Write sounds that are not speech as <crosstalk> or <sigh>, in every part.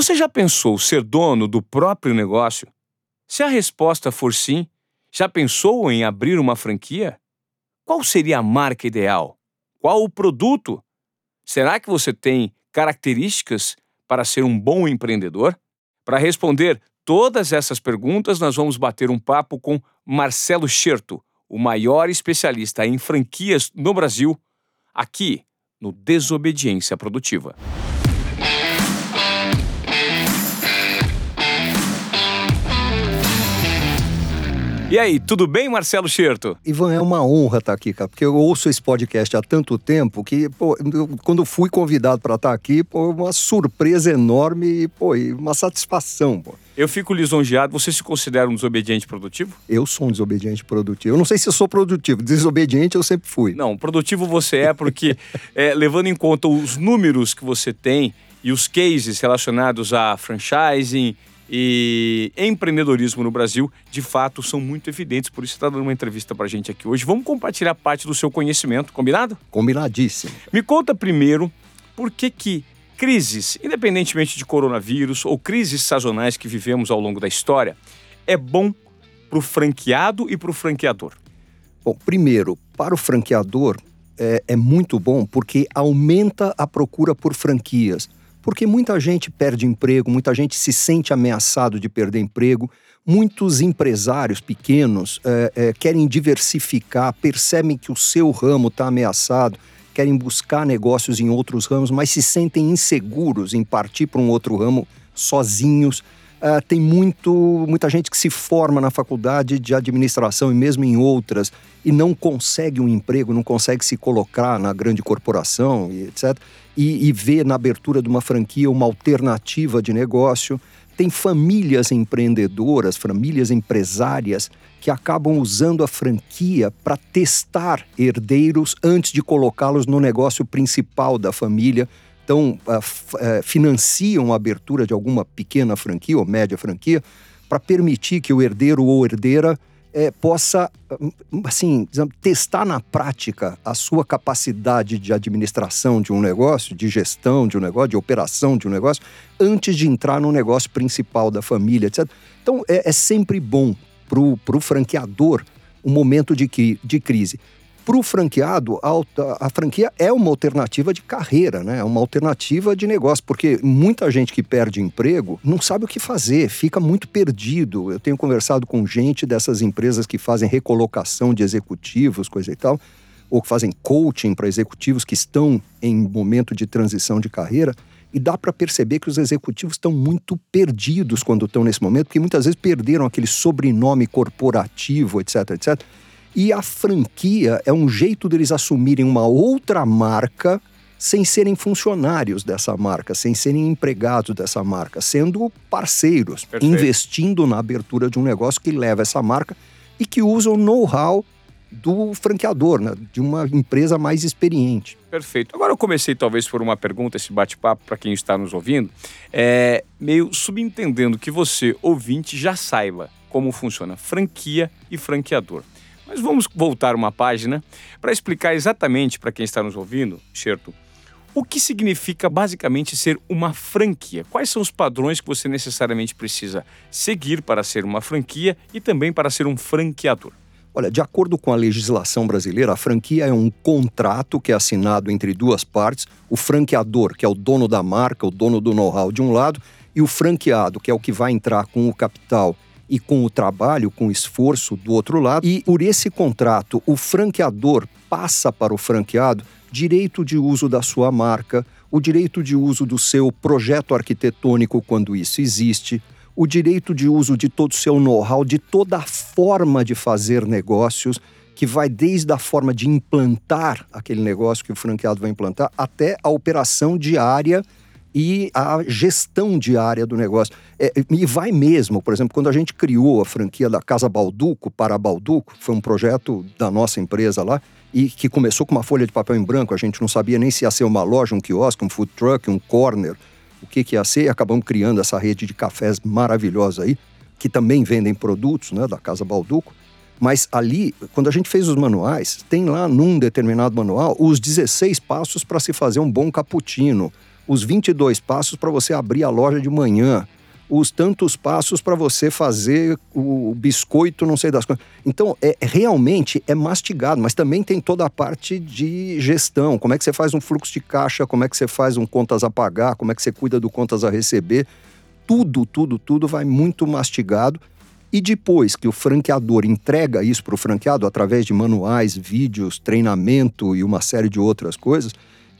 Você já pensou ser dono do próprio negócio? Se a resposta for sim, já pensou em abrir uma franquia? Qual seria a marca ideal? Qual o produto? Será que você tem características para ser um bom empreendedor? Para responder todas essas perguntas, nós vamos bater um papo com Marcelo Scherto, o maior especialista em franquias no Brasil, aqui no Desobediência Produtiva. E aí, tudo bem, Marcelo Scherto? Ivan, é uma honra estar aqui, cara, porque eu ouço esse podcast há tanto tempo que, pô, quando fui convidado para estar aqui, pô, uma surpresa enorme e, pô, uma satisfação, pô. Eu fico lisonjeado. Você se considera um desobediente produtivo? Eu sou um desobediente produtivo. Eu não sei se eu sou produtivo. Desobediente eu sempre fui. Não, produtivo você é porque, <laughs> é, levando em conta os números que você tem e os cases relacionados a franchising, e empreendedorismo no Brasil, de fato, são muito evidentes. Por isso, está dando uma entrevista para a gente aqui hoje. Vamos compartilhar parte do seu conhecimento, combinado? Combinadíssimo. Me conta primeiro por que que crises, independentemente de coronavírus ou crises sazonais que vivemos ao longo da história, é bom para o franqueado e para o franqueador? Bom, primeiro, para o franqueador é, é muito bom porque aumenta a procura por franquias porque muita gente perde emprego, muita gente se sente ameaçado de perder emprego, muitos empresários pequenos é, é, querem diversificar, percebem que o seu ramo está ameaçado, querem buscar negócios em outros ramos, mas se sentem inseguros em partir para um outro ramo sozinhos. Uh, tem muito, muita gente que se forma na faculdade de administração e mesmo em outras e não consegue um emprego, não consegue se colocar na grande corporação e etc. E, e vê na abertura de uma franquia uma alternativa de negócio. Tem famílias empreendedoras, famílias empresárias que acabam usando a franquia para testar herdeiros antes de colocá-los no negócio principal da família então uh, financiam a abertura de alguma pequena franquia ou média franquia para permitir que o herdeiro ou herdeira é, possa, assim, testar na prática a sua capacidade de administração de um negócio, de gestão de um negócio, de operação de um negócio, antes de entrar no negócio principal da família, etc. Então, é, é sempre bom para o franqueador um momento de, de crise para o franqueado, a, a, franquia é uma alternativa de carreira, né? É uma alternativa de negócio, porque muita gente que perde emprego não sabe o que fazer, fica muito perdido. Eu tenho conversado com gente dessas empresas que fazem recolocação de executivos, coisa e tal, ou que fazem coaching para executivos que estão em momento de transição de carreira. E dá para perceber que os executivos estão muito perdidos quando estão nesse momento, porque muitas vezes perderam aquele sobrenome corporativo, etc, etc e a franquia é um jeito deles assumirem uma outra marca sem serem funcionários dessa marca, sem serem empregados dessa marca, sendo parceiros, Perfeito. investindo na abertura de um negócio que leva essa marca e que usa o know-how do franqueador, né? de uma empresa mais experiente. Perfeito. Agora eu comecei talvez por uma pergunta, esse bate-papo para quem está nos ouvindo, é meio subentendendo que você, ouvinte, já saiba como funciona franquia e franqueador. Mas vamos voltar uma página para explicar exatamente para quem está nos ouvindo, Xerto, o que significa basicamente ser uma franquia? Quais são os padrões que você necessariamente precisa seguir para ser uma franquia e também para ser um franqueador? Olha, de acordo com a legislação brasileira, a franquia é um contrato que é assinado entre duas partes: o franqueador, que é o dono da marca, o dono do know-how de um lado, e o franqueado, que é o que vai entrar com o capital e com o trabalho, com o esforço do outro lado. E por esse contrato, o franqueador passa para o franqueado direito de uso da sua marca, o direito de uso do seu projeto arquitetônico quando isso existe, o direito de uso de todo o seu know-how, de toda a forma de fazer negócios, que vai desde a forma de implantar aquele negócio que o franqueado vai implantar até a operação diária e a gestão diária do negócio. É, e vai mesmo, por exemplo, quando a gente criou a franquia da Casa Balduco para Balduco, foi um projeto da nossa empresa lá, e que começou com uma folha de papel em branco, a gente não sabia nem se ia ser uma loja, um quiosque, um food truck, um corner, o que, que ia ser, e acabamos criando essa rede de cafés maravilhosa aí, que também vendem produtos né, da Casa Balduco. Mas ali, quando a gente fez os manuais, tem lá num determinado manual os 16 passos para se fazer um bom cappuccino, os 22 passos para você abrir a loja de manhã, os tantos passos para você fazer o biscoito, não sei das coisas. Então, é, realmente é mastigado, mas também tem toda a parte de gestão. Como é que você faz um fluxo de caixa, como é que você faz um contas a pagar, como é que você cuida do contas a receber. Tudo, tudo, tudo vai muito mastigado. E depois que o franqueador entrega isso para o franqueado através de manuais, vídeos, treinamento e uma série de outras coisas,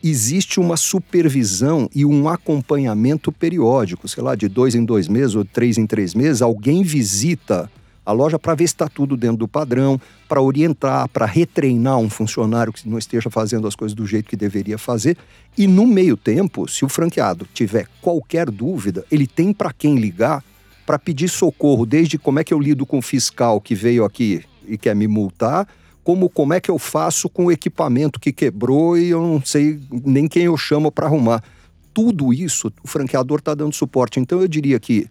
existe uma supervisão e um acompanhamento periódico, sei lá, de dois em dois meses ou três em três meses, alguém visita a loja para ver se está tudo dentro do padrão, para orientar, para retreinar um funcionário que não esteja fazendo as coisas do jeito que deveria fazer. E no meio tempo, se o franqueado tiver qualquer dúvida, ele tem para quem ligar para pedir socorro, desde como é que eu lido com o fiscal que veio aqui e quer me multar, como como é que eu faço com o equipamento que quebrou e eu não sei nem quem eu chamo para arrumar. Tudo isso o franqueador está dando suporte. Então eu diria que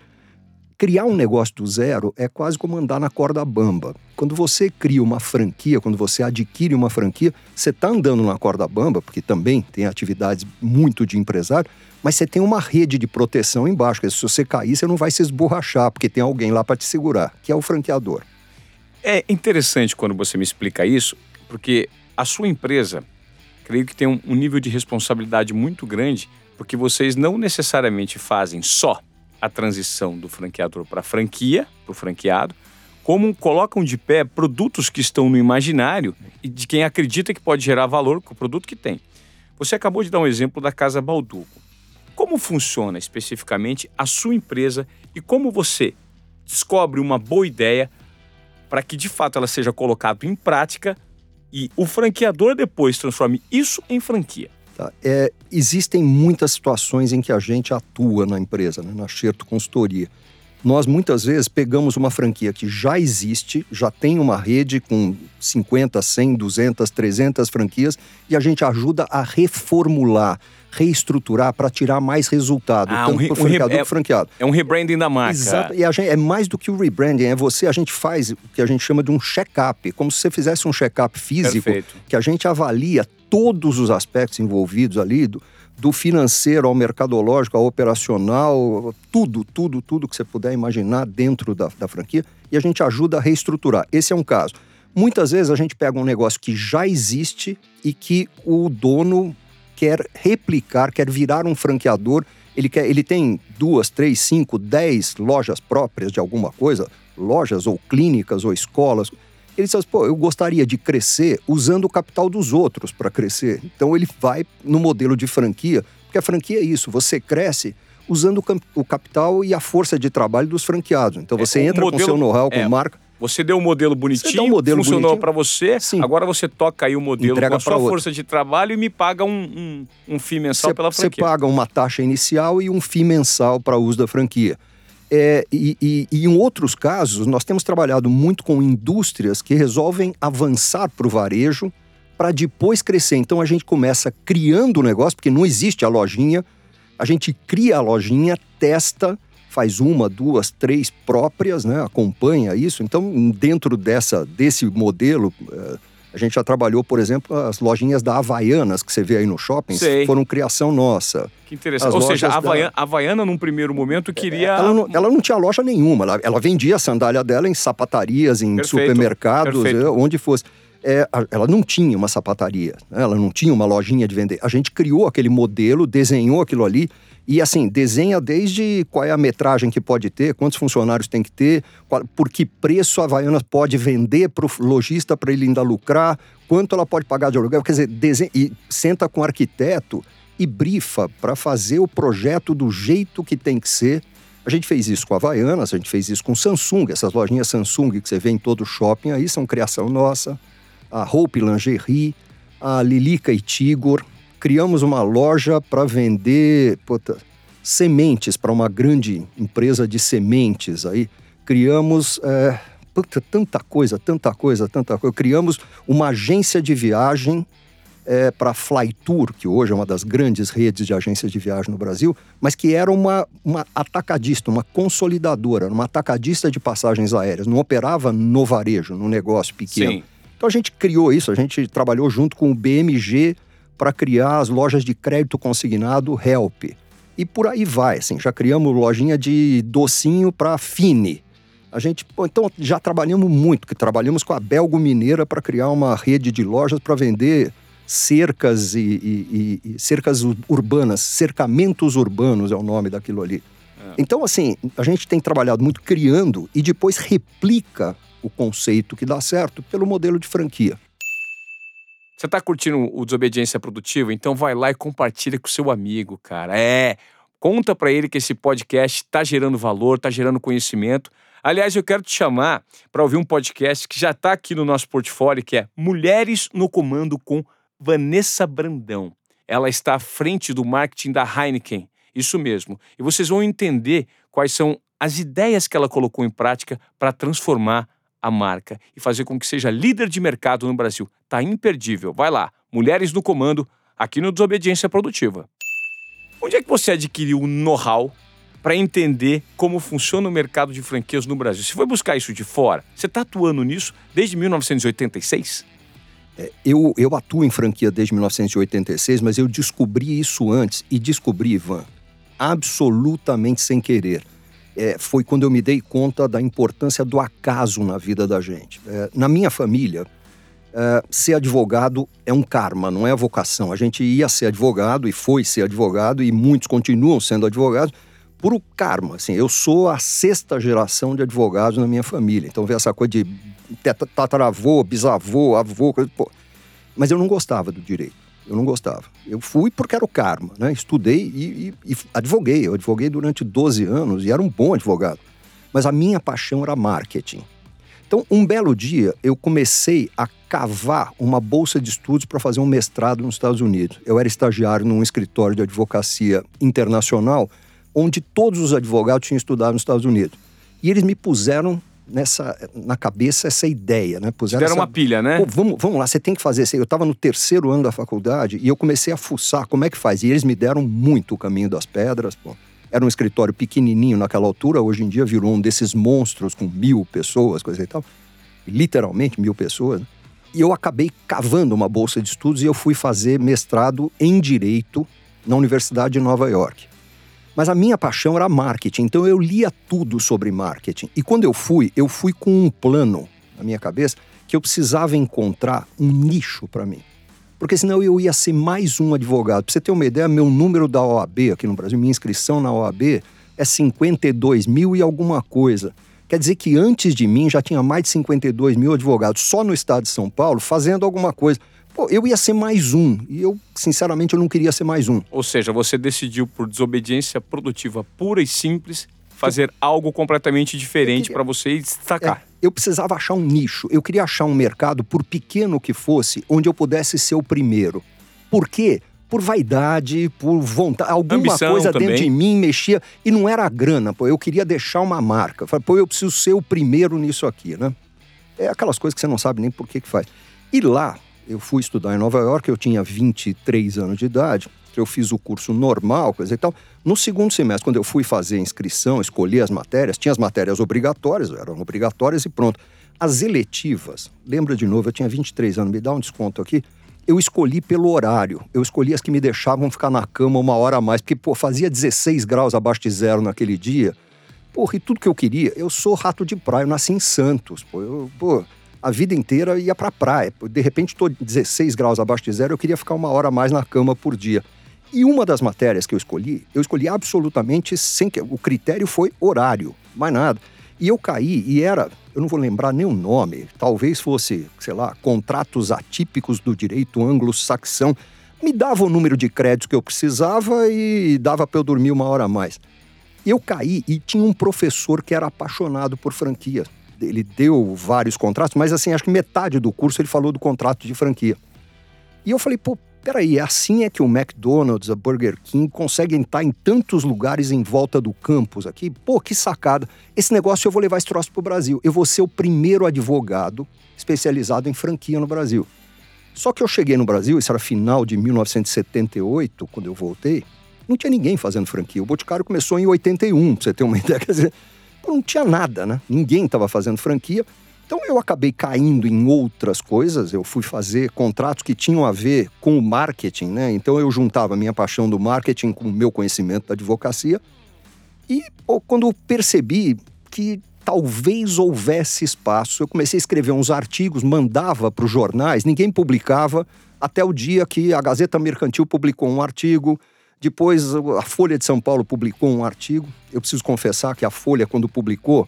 criar um negócio do zero é quase como andar na corda bamba. Quando você cria uma franquia, quando você adquire uma franquia, você está andando na corda bamba, porque também tem atividades muito de empresário, mas você tem uma rede de proteção embaixo. se você cair, você não vai se esborrachar, porque tem alguém lá para te segurar, que é o franqueador. É interessante quando você me explica isso, porque a sua empresa, creio que tem um, nível de responsabilidade muito grande, porque vocês não necessariamente fazem só a transição do franqueador para franquia, para o franqueado, como colocam de pé produtos que estão no imaginário e de quem acredita que pode gerar valor com o produto que tem. Você acabou de dar um exemplo da Casa Balduco. Como funciona especificamente a sua empresa e como você descobre uma boa ideia para que de fato ela seja colocada em prática e o franqueador depois transforme isso em franquia. Tá? É, existem muitas situações em que a gente atua na empresa, né, na Xerto Consultoria. Nós muitas vezes pegamos uma franquia que já existe, já tem uma rede com 50, 100, 200, 300 franquias e a gente ajuda a reformular, reestruturar para tirar mais resultado, ah, tanto um para o franqueador um é, franqueado. É um rebranding da marca. Exato, e gente, é mais do que o rebranding, é você, a gente faz o que a gente chama de um check-up, como se você fizesse um check-up físico, Perfeito. que a gente avalia todos os aspectos envolvidos ali, do, do financeiro ao mercadológico, ao operacional, tudo, tudo, tudo que você puder imaginar dentro da, da franquia, e a gente ajuda a reestruturar. Esse é um caso. Muitas vezes a gente pega um negócio que já existe e que o dono quer replicar, quer virar um franqueador. Ele, quer, ele tem duas, três, cinco, dez lojas próprias de alguma coisa, lojas ou clínicas ou escolas ele diz assim, pô, eu gostaria de crescer usando o capital dos outros para crescer. Então ele vai no modelo de franquia, porque a franquia é isso, você cresce usando o capital e a força de trabalho dos franqueados. Então é, você é, entra modelo, com seu know-how, com é, marca. Você deu um modelo bonitinho, um modelo funcionou para você, Sim. agora você toca aí o modelo Entrega com a sua outro. força de trabalho e me paga um, um, um FII mensal cê, pela franquia. Você paga uma taxa inicial e um FII mensal para uso da franquia. É, e, e, e, em outros casos, nós temos trabalhado muito com indústrias que resolvem avançar para o varejo para depois crescer. Então a gente começa criando o negócio, porque não existe a lojinha, a gente cria a lojinha, testa, faz uma, duas, três próprias, né? acompanha isso. Então, dentro dessa, desse modelo. É, a gente já trabalhou, por exemplo, as lojinhas da Havaianas que você vê aí no shopping, Sei. foram criação nossa. Que interessante. As Ou seja, a Havaiana, da... Havaiana, num primeiro momento, queria. Ela não, ela não tinha loja nenhuma. Ela, ela, vendia a sandália dela em sapatarias, em Perfeito. supermercados, Perfeito. É, onde fosse. É, ela não tinha uma sapataria, né? ela não tinha uma lojinha de vender. A gente criou aquele modelo, desenhou aquilo ali e assim, desenha desde qual é a metragem que pode ter, quantos funcionários tem que ter, qual, por que preço a Havaianas pode vender para o lojista para ele ainda lucrar, quanto ela pode pagar de aluguel. Quer dizer, desenha, e senta com o arquiteto e brifa para fazer o projeto do jeito que tem que ser. A gente fez isso com a Havaianas, a gente fez isso com Samsung, essas lojinhas Samsung que você vê em todo shopping aí são criação nossa. A Hope Lingerie, a Lilica e Tigor, criamos uma loja para vender puta, sementes para uma grande empresa de sementes. Aí criamos é, puta, tanta coisa, tanta coisa, tanta coisa. Criamos uma agência de viagem é, para a Flytour, que hoje é uma das grandes redes de agências de viagem no Brasil, mas que era uma, uma atacadista, uma consolidadora, uma atacadista de passagens aéreas, não operava no varejo, no negócio pequeno. Sim. Então a gente criou isso, a gente trabalhou junto com o BMG para criar as lojas de crédito consignado Help. E por aí vai, assim, já criamos lojinha de docinho para Fini. A gente, então já trabalhamos muito, que trabalhamos com a Belgo Mineira para criar uma rede de lojas para vender cercas e, e, e, cercas urbanas, cercamentos urbanos é o nome daquilo ali. É. Então, assim, a gente tem trabalhado muito criando e depois replica o conceito que dá certo pelo modelo de franquia. Você está curtindo o Desobediência Produtiva? Então vai lá e compartilha com seu amigo, cara. É, conta para ele que esse podcast está gerando valor, está gerando conhecimento. Aliás, eu quero te chamar para ouvir um podcast que já está aqui no nosso portfólio, que é Mulheres no Comando com Vanessa Brandão. Ela está à frente do marketing da Heineken. Isso mesmo. E vocês vão entender quais são as ideias que ela colocou em prática para transformar a marca e fazer com que seja líder de mercado no Brasil. Tá imperdível. Vai lá, Mulheres no Comando, aqui no Desobediência Produtiva. Onde é que você adquiriu o know-how para entender como funciona o mercado de franquias no Brasil? Você foi buscar isso de fora? Você está atuando nisso desde 1986? É, eu, eu atuo em franquia desde 1986, mas eu descobri isso antes e descobri, Ivan, absolutamente sem querer é, foi quando eu me dei conta da importância do acaso na vida da gente. É, na minha família, é, ser advogado é um karma, não é a vocação. A gente ia ser advogado e foi ser advogado, e muitos continuam sendo advogados por o karma. Assim, eu sou a sexta geração de advogados na minha família. Então, vê essa coisa de tataravô, bisavô, avô. Pô. Mas eu não gostava do direito. Eu não gostava. Eu fui porque era o karma, né? Estudei e, e, e advoguei. Eu advoguei durante 12 anos e era um bom advogado. Mas a minha paixão era marketing. Então, um belo dia, eu comecei a cavar uma bolsa de estudos para fazer um mestrado nos Estados Unidos. Eu era estagiário num escritório de advocacia internacional, onde todos os advogados tinham estudado nos Estados Unidos. E eles me puseram nessa, na cabeça essa ideia, né? Puseram essa, uma pilha, né? vamos, vamos lá, você tem que fazer. Eu estava no terceiro ano da faculdade e eu comecei a fuçar como é que faz. E eles me deram muito o caminho das pedras. Pô. Era um escritório pequenininho naquela altura, hoje em dia virou um desses monstros com mil pessoas, coisa e tal. Literalmente mil pessoas. Né? E eu acabei cavando uma bolsa de estudos e eu fui fazer mestrado em Direito na Universidade de Nova York. Mas a minha paixão era marketing, então eu lia tudo sobre marketing. E quando eu fui, eu fui com um plano na minha cabeça que eu precisava encontrar um nicho para mim. Porque senão eu ia ser mais um advogado. Para você ter uma ideia, meu número da OAB aqui no Brasil, minha inscrição na OAB é 52 mil e alguma coisa. Quer dizer que antes de mim já tinha mais de 52 mil advogados só no estado de São Paulo fazendo alguma coisa. Pô, eu ia ser mais um. E eu, sinceramente, eu não queria ser mais um. Ou seja, você decidiu, por desobediência produtiva pura e simples, fazer algo completamente diferente para você destacar. É, eu precisava achar um nicho. Eu queria achar um mercado, por pequeno que fosse, onde eu pudesse ser o primeiro. Por quê? Por vaidade, por vontade, alguma Ambição coisa também. dentro de mim mexia. E não era a grana, pô. Eu queria deixar uma marca. Falei, pô, eu preciso ser o primeiro nisso aqui, né? É aquelas coisas que você não sabe nem por que, que faz. E lá, eu fui estudar em Nova York, eu tinha 23 anos de idade, eu fiz o curso normal, coisa e tal. No segundo semestre, quando eu fui fazer a inscrição, escolher as matérias, tinha as matérias obrigatórias, eram obrigatórias e pronto. As eletivas, lembra de novo, eu tinha 23 anos, me dá um desconto aqui. Eu escolhi pelo horário. Eu escolhi as que me deixavam ficar na cama uma hora a mais, porque, pô, fazia 16 graus abaixo de zero naquele dia. Porra, e tudo que eu queria, eu sou rato de praia, eu nasci em Santos, pô, eu, pô, a vida inteira ia para a praia. De repente, estou 16 graus abaixo de zero, eu queria ficar uma hora mais na cama por dia. E uma das matérias que eu escolhi, eu escolhi absolutamente sem que. O critério foi horário, mais nada. E eu caí, e era, eu não vou lembrar nem o nome, talvez fosse, sei lá, contratos atípicos do direito anglo-saxão. Me dava o número de créditos que eu precisava e dava para eu dormir uma hora a mais. Eu caí e tinha um professor que era apaixonado por franquia ele deu vários contratos, mas assim, acho que metade do curso ele falou do contrato de franquia. E eu falei, pô, peraí, assim é que o McDonald's, a Burger King conseguem estar em tantos lugares em volta do campus aqui? Pô, que sacada. Esse negócio eu vou levar esse troço pro Brasil. Eu vou ser o primeiro advogado especializado em franquia no Brasil. Só que eu cheguei no Brasil, isso era final de 1978, quando eu voltei, não tinha ninguém fazendo franquia. O Boticário começou em 81, pra você ter uma <laughs> ideia. Quer dizer, não tinha nada, né? Ninguém estava fazendo franquia. Então eu acabei caindo em outras coisas, eu fui fazer contratos que tinham a ver com o marketing, né? Então eu juntava a minha paixão do marketing com o meu conhecimento da advocacia. E pô, quando eu percebi que talvez houvesse espaço, eu comecei a escrever uns artigos, mandava para os jornais, ninguém publicava, até o dia que a Gazeta Mercantil publicou um artigo, depois a Folha de São Paulo publicou um artigo. Eu preciso confessar que a Folha, quando publicou,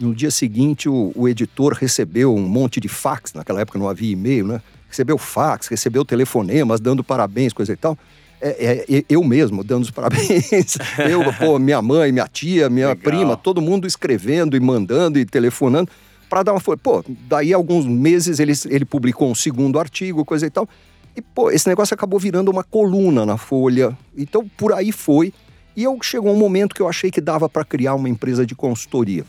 no dia seguinte, o, o, editor recebeu um monte de fax, naquela época não havia e-mail, né? Recebeu fax, recebeu telefonemas dando parabéns, coisa e tal. É, é, eu mesmo dando os <laughs> parabéns. eu, pô, minha mãe, minha tia, minha Legal. prima, todo mundo escrevendo e mandando e telefonando para dar uma força. Pô, daí alguns meses ele, ele publicou um segundo artigo, coisa e tal. E, pô, esse negócio acabou virando uma coluna na Folha. Então, por aí foi. E eu chegou um momento que eu achei que dava para criar uma empresa de consultoria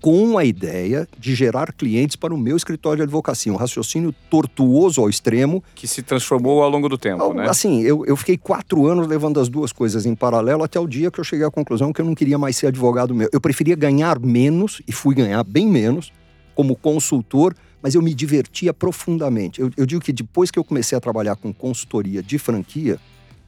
com a ideia de gerar clientes para o meu escritório de advocacia. Um raciocínio tortuoso ao extremo. Que se transformou ao longo do tempo, ao, né? Assim, eu, eu fiquei quatro anos levando as duas coisas em paralelo até o dia que eu cheguei à conclusão que eu não queria mais ser advogado meu. Eu preferia ganhar menos, e fui ganhar bem menos, como consultor, mas eu me divertia profundamente. Eu, eu digo que depois que eu comecei a trabalhar com consultoria de franquia,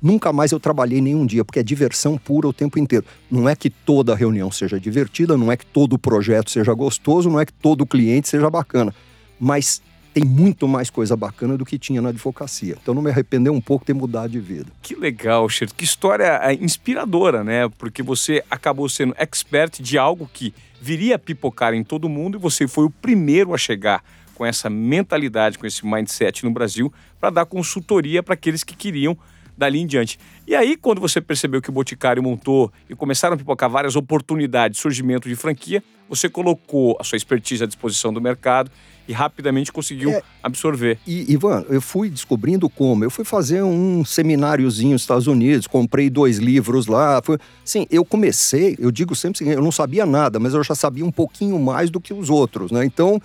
Nunca mais eu trabalhei nenhum dia, porque é diversão pura o tempo inteiro. Não é que toda reunião seja divertida, não é que todo projeto seja gostoso, não é que todo cliente seja bacana. Mas tem muito mais coisa bacana do que tinha na advocacia. Então não me arrependeu um pouco ter mudado de vida. Que legal, Cher. Que história é, inspiradora, né? Porque você acabou sendo expert de algo que viria a pipocar em todo mundo e você foi o primeiro a chegar com essa mentalidade, com esse mindset no Brasil para dar consultoria para aqueles que queriam dali em diante. E aí, quando você percebeu que o Boticário montou e começaram a pipocar várias oportunidades, surgimento de franquia, você colocou a sua expertise à disposição do mercado e rapidamente conseguiu é, absorver. E, Ivan, eu fui descobrindo como. Eu fui fazer um semináriozinho nos Estados Unidos, comprei dois livros lá. Foi, sim, eu comecei, eu digo sempre eu não sabia nada, mas eu já sabia um pouquinho mais do que os outros, né? Então,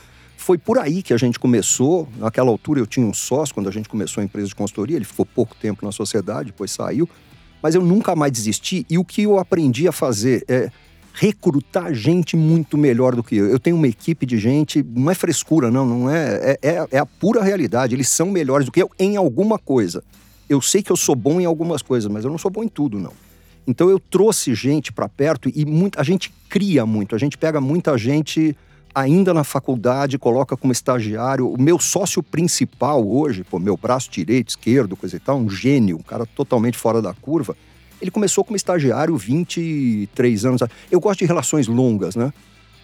foi por aí que a gente começou. Naquela altura eu tinha um sócio quando a gente começou a empresa de consultoria, ele ficou pouco tempo na sociedade, depois saiu. Mas eu nunca mais desisti e o que eu aprendi a fazer é recrutar gente muito melhor do que eu. Eu tenho uma equipe de gente, não é frescura, não, não é, é, é, é a pura realidade. Eles são melhores do que eu em alguma coisa. Eu sei que eu sou bom em algumas coisas, mas eu não sou bom em tudo, não. Então eu trouxe gente para perto e muito, a gente cria muito, a gente pega muita gente ainda na faculdade, coloca como estagiário. O meu sócio principal hoje, pô, meu braço direito, esquerdo, coisa e tal, um gênio, um cara totalmente fora da curva. Ele começou como estagiário 23 anos. Eu gosto de relações longas, né?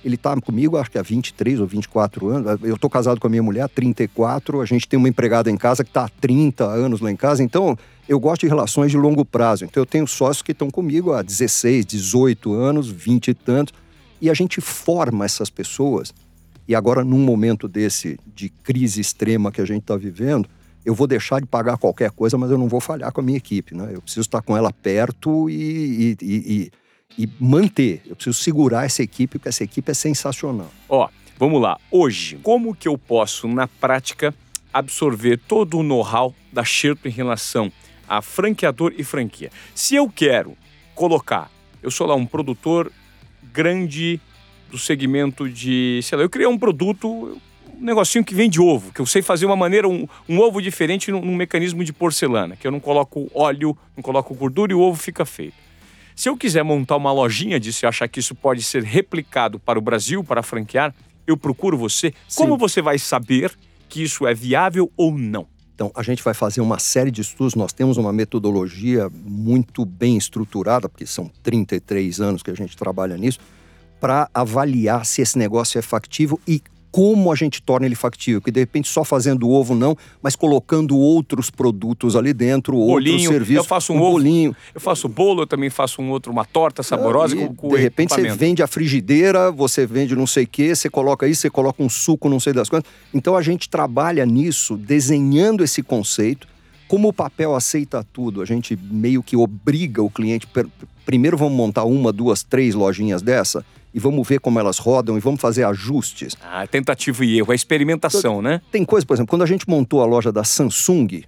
Ele está comigo, acho que há 23 ou 24 anos. Eu estou casado com a minha mulher há 34. A gente tem uma empregada em casa que está há 30 anos lá em casa. Então, eu gosto de relações de longo prazo. Então, eu tenho sócios que estão comigo há 16, 18 anos, 20 e tantos. E a gente forma essas pessoas. E agora, num momento desse de crise extrema que a gente está vivendo, eu vou deixar de pagar qualquer coisa, mas eu não vou falhar com a minha equipe. Né? Eu preciso estar com ela perto e, e, e, e manter. Eu preciso segurar essa equipe, porque essa equipe é sensacional. Ó, vamos lá. Hoje, como que eu posso, na prática, absorver todo o know-how da Sherpa em relação a franqueador e franquia? Se eu quero colocar, eu sou lá um produtor grande do segmento de, sei lá, eu criei um produto, um negocinho que vende ovo, que eu sei fazer uma maneira, um, um ovo diferente num, num, mecanismo de porcelana, que eu não coloco óleo, não coloco gordura e o ovo fica feito. Se eu quiser montar uma lojinha disso e achar que isso pode ser replicado para o Brasil, para franquear, eu procuro você. Sim. Como você vai saber que isso é viável ou não? Então, a gente vai fazer uma série de estudos. Nós temos uma metodologia muito bem estruturada, porque são 33 anos que a gente trabalha nisso, para avaliar se esse negócio é factível e como a gente torna ele factível, que de repente só fazendo ovo não, mas colocando outros produtos ali dentro, bolinho, outros serviços. Eu faço um, um ovo, bolinho. Eu faço bolo, eu também faço um outro, uma torta saborosa com, com De repente você vende a frigideira, você vende não sei o quê, você coloca isso, você coloca um suco, não sei das coisas. Então a gente trabalha nisso, desenhando esse conceito. Como o papel aceita tudo, a gente meio que obriga o cliente. Primeiro vamos montar uma, duas, três lojinhas dessa e vamos ver como elas rodam e vamos fazer ajustes. Ah, tentativa e erro, a experimentação, então, né? Tem coisa, por exemplo, quando a gente montou a loja da Samsung,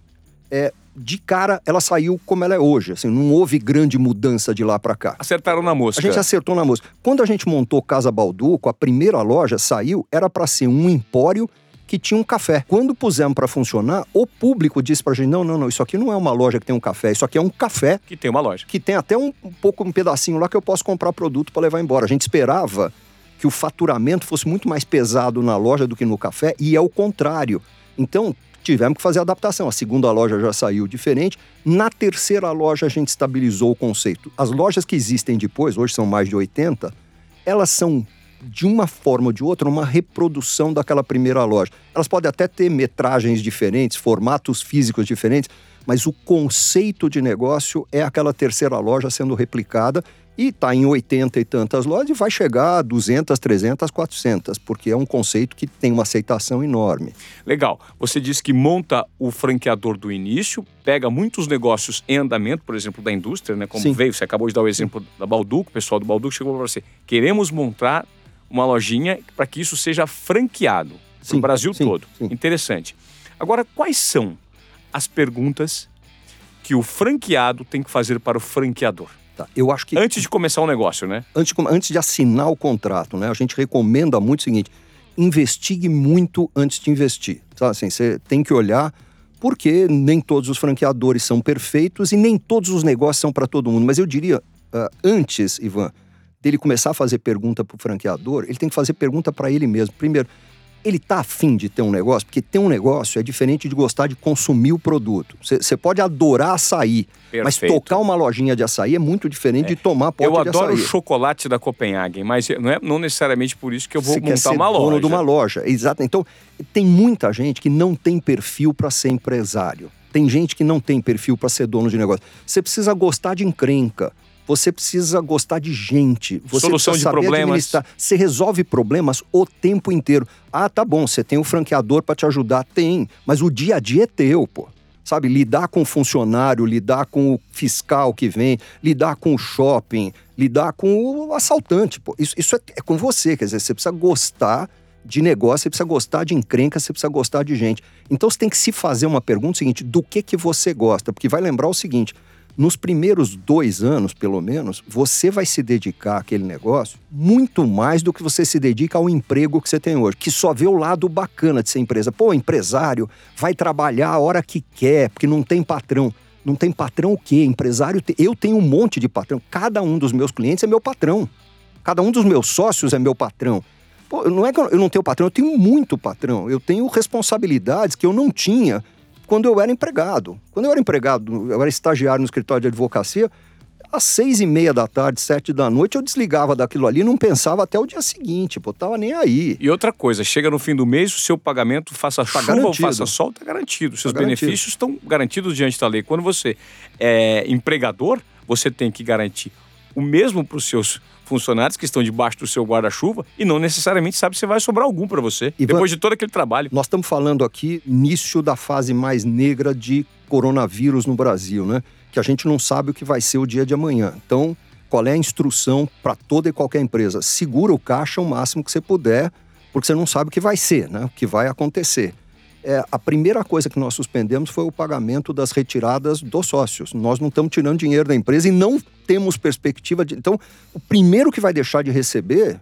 é, de cara ela saiu como ela é hoje. Assim, não houve grande mudança de lá para cá. Acertaram na mosca. A gente acertou na mosca. Quando a gente montou Casa Balduco, a primeira loja saiu, era para ser um empório que tinha um café. Quando pusemos para funcionar, o público disse para a gente: não, não, não, isso aqui não é uma loja que tem um café, isso aqui é um café. Que tem uma loja. Que tem até um, um pouco, um pedacinho lá que eu posso comprar produto para levar embora. A gente esperava que o faturamento fosse muito mais pesado na loja do que no café, e é o contrário. Então, tivemos que fazer adaptação. A segunda loja já saiu diferente. Na terceira loja, a gente estabilizou o conceito. As lojas que existem depois, hoje são mais de 80, elas são, de uma forma ou de outra, uma reprodução daquela primeira loja. Elas podem até ter metragens diferentes, formatos físicos diferentes, mas o conceito de negócio é aquela terceira loja sendo replicada e está em 80 e tantas lojas e vai chegar a 200, 300, 400, porque é um conceito que tem uma aceitação enorme. Legal. Você disse que monta o franqueador do início, pega muitos negócios em andamento, por exemplo, da indústria, né? Como Sim. veio, você acabou de dar o exemplo Sim. da Balduco, o pessoal do Balduco chegou para você. Queremos montar uma lojinha para que isso seja franqueado no Brasil sim, todo. Sim. Interessante. Agora, quais são as perguntas que o franqueado tem que fazer para o franqueador? Tá. Eu acho que. Antes de começar o negócio, né? Antes de, antes de assinar o contrato, né? A gente recomenda muito o seguinte: investigue muito antes de investir. Sabe assim, você tem que olhar, porque nem todos os franqueadores são perfeitos e nem todos os negócios são para todo mundo. Mas eu diria, uh, antes, Ivan, dele começar a fazer pergunta para o franqueador, ele tem que fazer pergunta para ele mesmo. Primeiro, ele tá afim de ter um negócio, porque ter um negócio é diferente de gostar de consumir o produto. Você pode adorar açaí, Perfeito. mas tocar uma lojinha de açaí é muito diferente é. de tomar pote de açaí. Eu adoro o chocolate da Copenhagen, mas não é não necessariamente por isso que eu vou Você montar quer ser uma dono loja. de uma loja, exato. Então, tem muita gente que não tem perfil para ser empresário. Tem gente que não tem perfil para ser dono de negócio. Você precisa gostar de encrenca. Você precisa gostar de gente. Você Solução de problemas. Administrar. Você resolve problemas o tempo inteiro. Ah, tá bom, você tem um franqueador para te ajudar. Tem, mas o dia a dia é teu, pô. Sabe, lidar com o funcionário, lidar com o fiscal que vem, lidar com o shopping, lidar com o assaltante, pô. Isso, isso é, é com você, quer dizer, você precisa gostar de negócio, você precisa gostar de encrenca, você precisa gostar de gente. Então você tem que se fazer uma pergunta seguinte: do que que você gosta? Porque vai lembrar o seguinte: nos primeiros dois anos, pelo menos, você vai se dedicar àquele negócio muito mais do que você se dedica ao emprego que você tem hoje, que só vê o lado bacana de ser empresa. Pô, empresário vai trabalhar a hora que quer, porque não tem patrão. Não tem patrão o quê? Empresário, eu tenho um monte de patrão. Cada um dos meus clientes é meu patrão. Cada um dos meus sócios é meu patrão. Pô, não é que eu não tenho patrão, eu tenho muito patrão. Eu tenho responsabilidades que eu não tinha quando eu era empregado. Quando eu era empregado, eu era estagiário no escritório de advocacia, às seis e meia da tarde, sete da noite, eu desligava daquilo ali e não pensava até o dia seguinte, pô, tava nem aí. E outra coisa, chega no fim do mês, o seu pagamento, faça tá chuva garantido. ou faça sol, tá garantido. Seus tá benefícios estão garantidos diante da lei. Quando você é empregador, você tem que garantir o mesmo para os seus funcionários que estão debaixo do seu guarda-chuva e não necessariamente sabe se vai sobrar algum para você Ivan, depois de todo aquele trabalho. Nós estamos falando aqui início da fase mais negra de coronavírus no Brasil, né? Que a gente não sabe o que vai ser o dia de amanhã. Então, qual é a instrução para toda e qualquer empresa? Segura o caixa o máximo que você puder, porque você não sabe o que vai ser, né? O que vai acontecer é, a primeira coisa que nós suspendemos foi o pagamento das retiradas dos sócios. Nós não estamos tirando dinheiro da empresa e não temos perspectiva de. Então, o primeiro que vai deixar de receber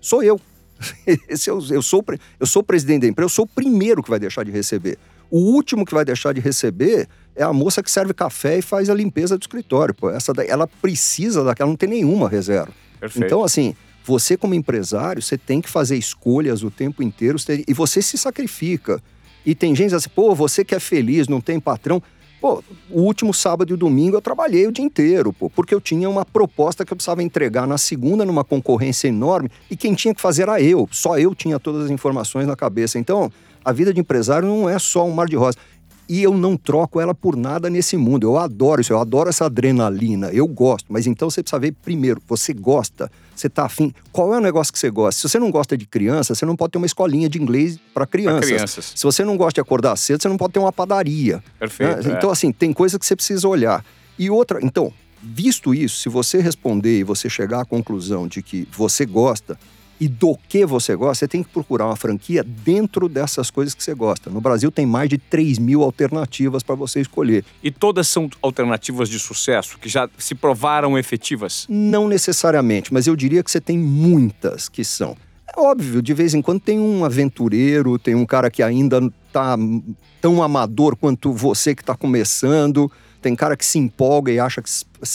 sou eu. <laughs> Esse eu, eu, sou, eu sou presidente da empresa, eu sou o primeiro que vai deixar de receber. O último que vai deixar de receber é a moça que serve café e faz a limpeza do escritório. Pô. Essa ela precisa daquela, não tem nenhuma reserva. Perfeito. Então, assim, você como empresário, você tem que fazer escolhas o tempo inteiro e você se sacrifica. E tem gente assim, pô, você que é feliz, não tem patrão. Pô, o último sábado e domingo eu trabalhei o dia inteiro, pô, porque eu tinha uma proposta que eu precisava entregar na segunda numa concorrência enorme e quem tinha que fazer era eu. Só eu tinha todas as informações na cabeça. Então, a vida de empresário não é só um mar de rosa e eu não troco ela por nada nesse mundo. Eu adoro isso, eu adoro essa adrenalina, eu gosto. Mas então você precisa ver primeiro, você gosta, você tá afim. Qual é o negócio que você gosta? Se você não gosta de criança, você não pode ter uma escolinha de inglês para crianças. crianças. Se você não gosta de acordar cedo, você não pode ter uma padaria. Perfeito. Né? Então, assim, tem coisa que você precisa olhar. E outra, então, visto isso, se você responder e você chegar à conclusão de que você gosta, e do que você gosta, você tem que procurar uma franquia dentro dessas coisas que você gosta. No Brasil tem mais de 3 mil alternativas para você escolher. E todas são alternativas de sucesso, que já se provaram efetivas? Não necessariamente, mas eu diria que você tem muitas que são. É óbvio, de vez em quando tem um aventureiro, tem um cara que ainda está tão amador quanto você que está começando, tem cara que se empolga e acha que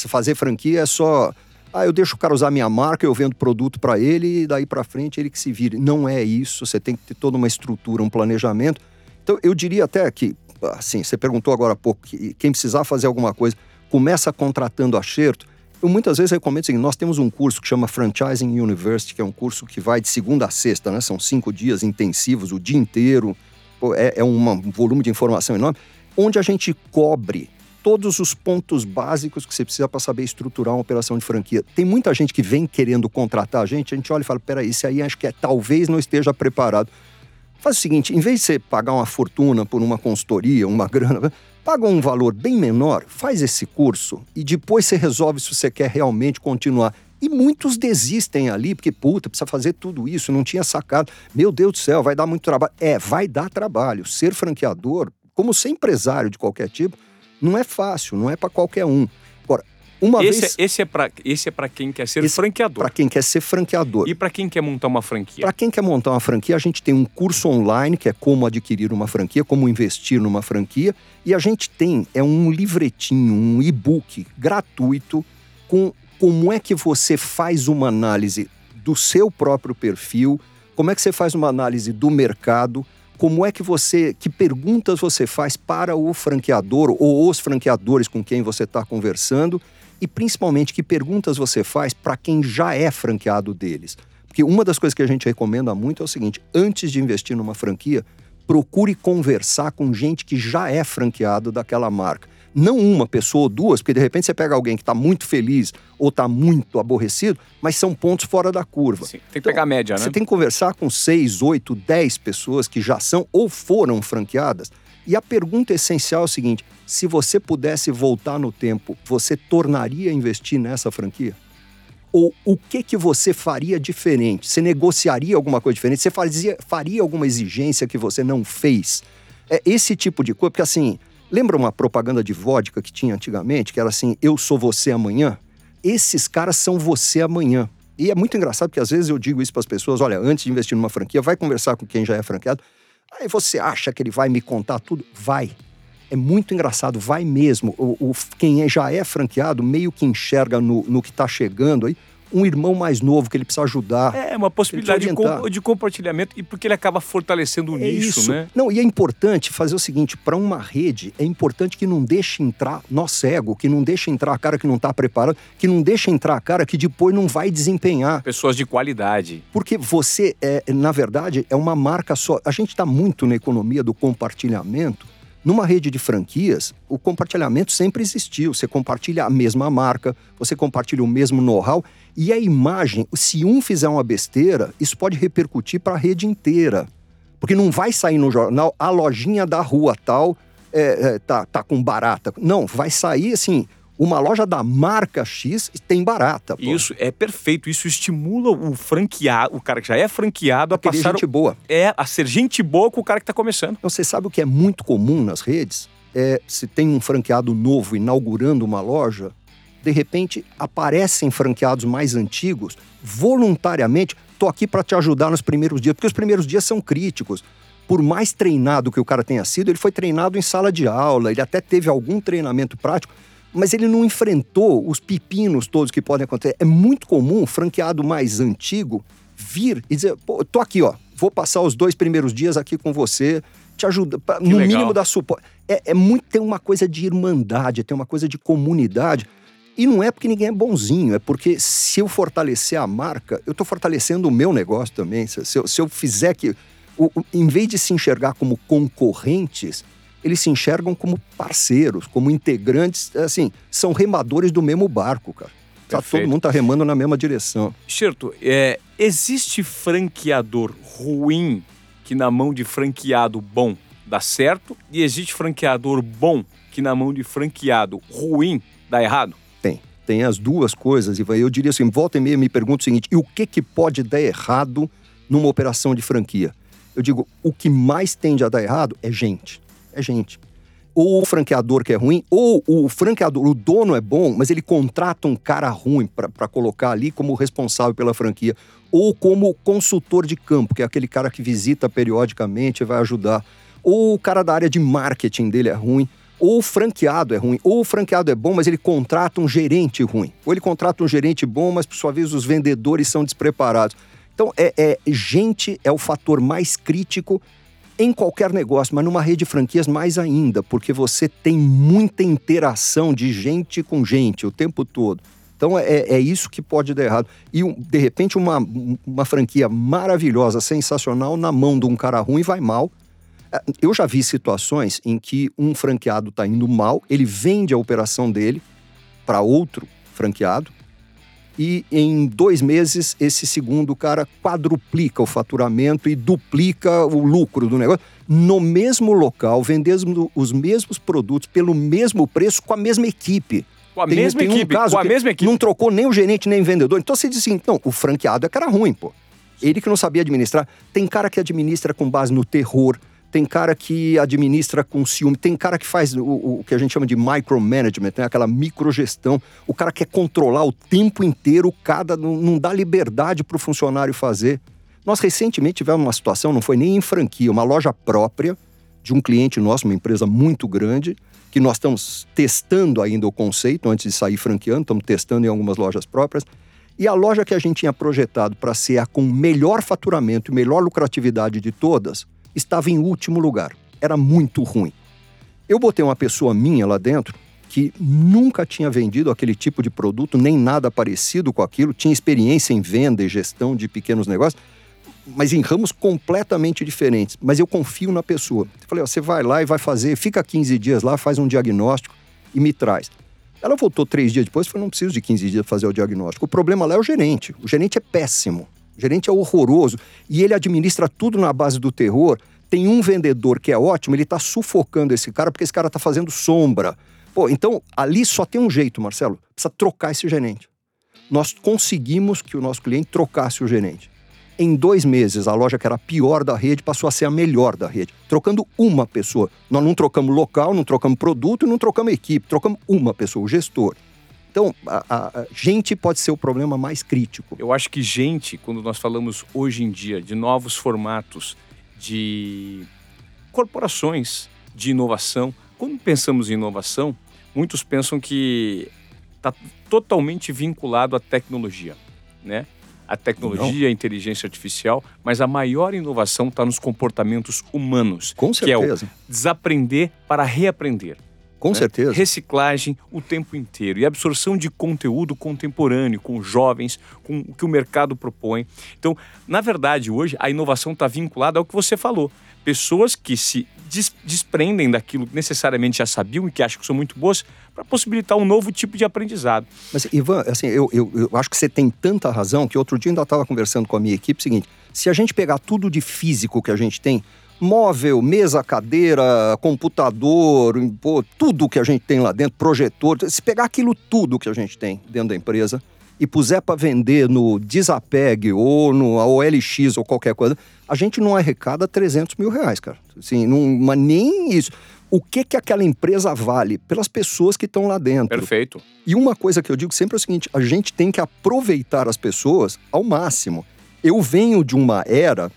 fazer franquia é só ah, eu deixo o cara usar minha marca, eu vendo produto para ele e daí para frente ele que se vire. Não é isso, você tem que ter toda uma estrutura, um planejamento. Então eu diria até que, assim, você perguntou agora há pouco, que quem precisar fazer alguma coisa, começa contratando acerto. Eu muitas vezes recomendo seguinte, nós temos um curso que chama Franchising University, que é um curso que vai de segunda a sexta, né? São cinco dias intensivos, o dia inteiro. É, é um volume de informação enorme, onde a gente cobre todos os pontos básicos que você precisa para saber estruturar uma operação de franquia. Tem muita gente que vem querendo contratar a gente, a gente olha e fala: peraí, esse aí acho que é, talvez não esteja preparado. Faz o seguinte: em vez de você pagar uma fortuna por uma consultoria, uma grana, <laughs> paga um valor bem menor, faz esse curso e depois você resolve se você quer realmente continuar. E muitos desistem ali, porque, puta, precisa fazer tudo isso, não tinha sacado. Meu Deus do céu, vai dar muito trabalho. É, vai dar trabalho. Ser franqueador, como ser empresário de qualquer tipo, não é fácil, não é para qualquer um. Agora, uma esse, vez. É, esse é para esse é para quem quer ser franqueador. Para quem quer ser franqueador. E para quem quer montar uma franquia. Para quem quer montar uma franquia, a gente tem um curso online que é como adquirir uma franquia, como investir numa franquia, e a gente tem é um livretinho, um e-book gratuito com como é que você faz uma análise do seu próprio perfil, como é que você faz uma análise do mercado como é que você, que perguntas você faz para o franqueador ou os franqueadores com quem você está conversando e principalmente que perguntas você faz para quem já é franqueado deles. Porque uma das coisas que a gente recomenda muito é o seguinte: antes de investir numa franquia, procure conversar com gente que já é franqueado daquela marca não uma pessoa ou duas, porque de repente você pega alguém que está muito feliz ou está muito aborrecido, mas são pontos fora da curva. Sim, tem que então, pegar a média, né? Você tem que conversar com seis, oito, dez pessoas que já são ou foram franqueadas. E a pergunta essencial é o seguinte: se você pudesse voltar no tempo, você tornaria a investir nessa franquia? Ou o que que você faria diferente? Você negociaria alguma coisa diferente? Você fazia, faria alguma exigência que você não fez? É esse tipo de coisa, porque assim, Lembra uma propaganda de vodka que tinha antigamente, que era assim: eu sou você amanhã? Esses caras são você amanhã. E é muito engraçado porque às vezes eu digo isso para as pessoas: olha, antes de investir numa franquia, vai conversar com quem já é franqueado. Aí você acha que ele vai me contar tudo? Vai. É muito engraçado, vai mesmo. O, o quem é, já é franqueado meio que enxerga no, no que está chegando aí um irmão mais novo que ele precisa ajudar. É uma possibilidade de, com, de, compartilhamento e porque ele acaba fortalecendo o é nicho, isso. né? Não, e é importante fazer o seguinte, para uma rede, é importante que não deixe entrar nó cego, que não deixe entrar a cara que não está preparado, que não deixe entrar a cara que depois não vai desempenhar. Pessoas de qualidade. Porque você, é, na verdade, é uma marca só. A gente está muito na economia do compartilhamento, numa rede de franquias, o compartilhamento sempre existiu. Você compartilha a mesma marca, você compartilha o mesmo know-how e a imagem, se um fizer uma besteira, isso pode repercutir para a rede inteira. Porque não vai sair no jornal a lojinha da rua tal é, é, tá, tá com barata. Não, vai sair assim, uma loja da marca X tem barata. Pô. Isso é perfeito. Isso estimula o franqueado, o cara que já é franqueado, a, a passar gente boa. É, a ser gente boa com o cara que está começando. Então, você sabe o que é muito comum nas redes? É, se tem um franqueado novo inaugurando uma loja, de repente aparecem franqueados mais antigos voluntariamente. Tô aqui para te ajudar nos primeiros dias, porque os primeiros dias são críticos. Por mais treinado que o cara tenha sido, ele foi treinado em sala de aula, ele até teve algum treinamento prático, mas ele não enfrentou os pepinos todos que podem acontecer. É muito comum o franqueado mais antigo vir e dizer: Pô, tô aqui, ó, vou passar os dois primeiros dias aqui com você, te ajuda, pra, no legal. mínimo da suporte. É, é muito, tem uma coisa de irmandade, tem uma coisa de comunidade e não é porque ninguém é bonzinho, é porque se eu fortalecer a marca, eu estou fortalecendo o meu negócio também. Se eu, se eu fizer que. O, em vez de se enxergar como concorrentes, eles se enxergam como parceiros, como integrantes, assim, são remadores do mesmo barco, cara. Tá, todo mundo tá remando na mesma direção. Certo, é, existe franqueador ruim que na mão de franqueado bom dá certo e existe franqueador bom que na mão de franqueado ruim dá errado? tem as duas coisas, Ivan. Eu diria assim, volta e meia me pergunto o seguinte, e o que, que pode dar errado numa operação de franquia? Eu digo, o que mais tende a dar errado é gente. É gente. Ou o franqueador que é ruim, ou o franqueador, o dono é bom, mas ele contrata um cara ruim para colocar ali como responsável pela franquia. Ou como consultor de campo, que é aquele cara que visita periodicamente e vai ajudar. Ou o cara da área de marketing dele é ruim ou o franqueado é ruim, ou o franqueado é bom, mas ele contrata um gerente ruim, ou ele contrata um gerente bom, mas por sua vez os vendedores são despreparados. Então, é, é gente é o fator mais crítico em qualquer negócio, mas numa rede de franquias mais ainda, porque você tem muita interação de gente com gente o tempo todo. Então é, é isso que pode dar errado. E de repente uma, uma franquia maravilhosa, sensacional, na mão de um cara ruim vai mal é, eu já vi situações em que um franqueado está indo mal, ele vende a operação dele para outro franqueado e em dois meses esse segundo cara quadruplica o faturamento e duplica o lucro do negócio no mesmo local, vendendo os mesmos produtos pelo mesmo preço com a mesma equipe. Com a tem, mesma tem um equipe, caso com a mesma equipe. Não trocou nem o gerente nem o vendedor. Então você diz assim, então, o franqueado é cara ruim, pô. Ele que não sabia administrar. Tem cara que administra com base no terror, tem cara que administra com ciúme, tem cara que faz o, o que a gente chama de micromanagement, né? aquela microgestão. O cara quer controlar o tempo inteiro, cada não, não dá liberdade para o funcionário fazer. Nós recentemente tivemos uma situação, não foi nem em franquia, uma loja própria de um cliente nosso, uma empresa muito grande, que nós estamos testando ainda o conceito antes de sair franqueando, estamos testando em algumas lojas próprias. E a loja que a gente tinha projetado para ser a com melhor faturamento e melhor lucratividade de todas, estava em último lugar. Era muito ruim. Eu botei uma pessoa minha lá dentro que nunca tinha vendido aquele tipo de produto, nem nada parecido com aquilo, tinha experiência em venda e gestão de pequenos negócios, mas em ramos completamente diferentes. Mas eu confio na pessoa. falei, ó, você vai lá e vai fazer, fica 15 dias lá, faz um diagnóstico e me traz. Ela voltou três dias depois e falou, não preciso de 15 dias para fazer o diagnóstico. O problema lá é o gerente. O gerente é péssimo. O gerente é horroroso e ele administra tudo na base do terror. Tem um vendedor que é ótimo, ele está sufocando esse cara porque esse cara está fazendo sombra. Pô, então ali só tem um jeito, Marcelo. Precisa trocar esse gerente. Nós conseguimos que o nosso cliente trocasse o gerente. Em dois meses, a loja que era a pior da rede passou a ser a melhor da rede, trocando uma pessoa. Nós não trocamos local, não trocamos produto, não trocamos equipe, trocamos uma pessoa, o gestor. Então, a, a, a, gente pode ser o problema mais crítico. Eu acho que gente, quando nós falamos hoje em dia de novos formatos de corporações de inovação, quando pensamos em inovação, muitos pensam que está totalmente vinculado à tecnologia, né? A tecnologia, a inteligência artificial, mas a maior inovação está nos comportamentos humanos, Com certeza. que é o desaprender para reaprender. Com né? certeza. Reciclagem o tempo inteiro e absorção de conteúdo contemporâneo com jovens, com o que o mercado propõe. Então, na verdade, hoje a inovação está vinculada ao que você falou. Pessoas que se des desprendem daquilo que necessariamente já sabiam e que acham que são muito boas para possibilitar um novo tipo de aprendizado. Mas, Ivan, assim, eu, eu, eu acho que você tem tanta razão que outro dia ainda estava conversando com a minha equipe o seguinte: se a gente pegar tudo de físico que a gente tem, móvel, mesa, cadeira, computador, pô, tudo que a gente tem lá dentro, projetor, se pegar aquilo tudo que a gente tem dentro da empresa e puser para vender no Desapeg ou no OLX ou qualquer coisa, a gente não arrecada 300 mil reais, cara. Assim, não, mas nem isso. O que que aquela empresa vale? Pelas pessoas que estão lá dentro. Perfeito. E uma coisa que eu digo sempre é o seguinte: a gente tem que aproveitar as pessoas ao máximo. Eu venho de uma era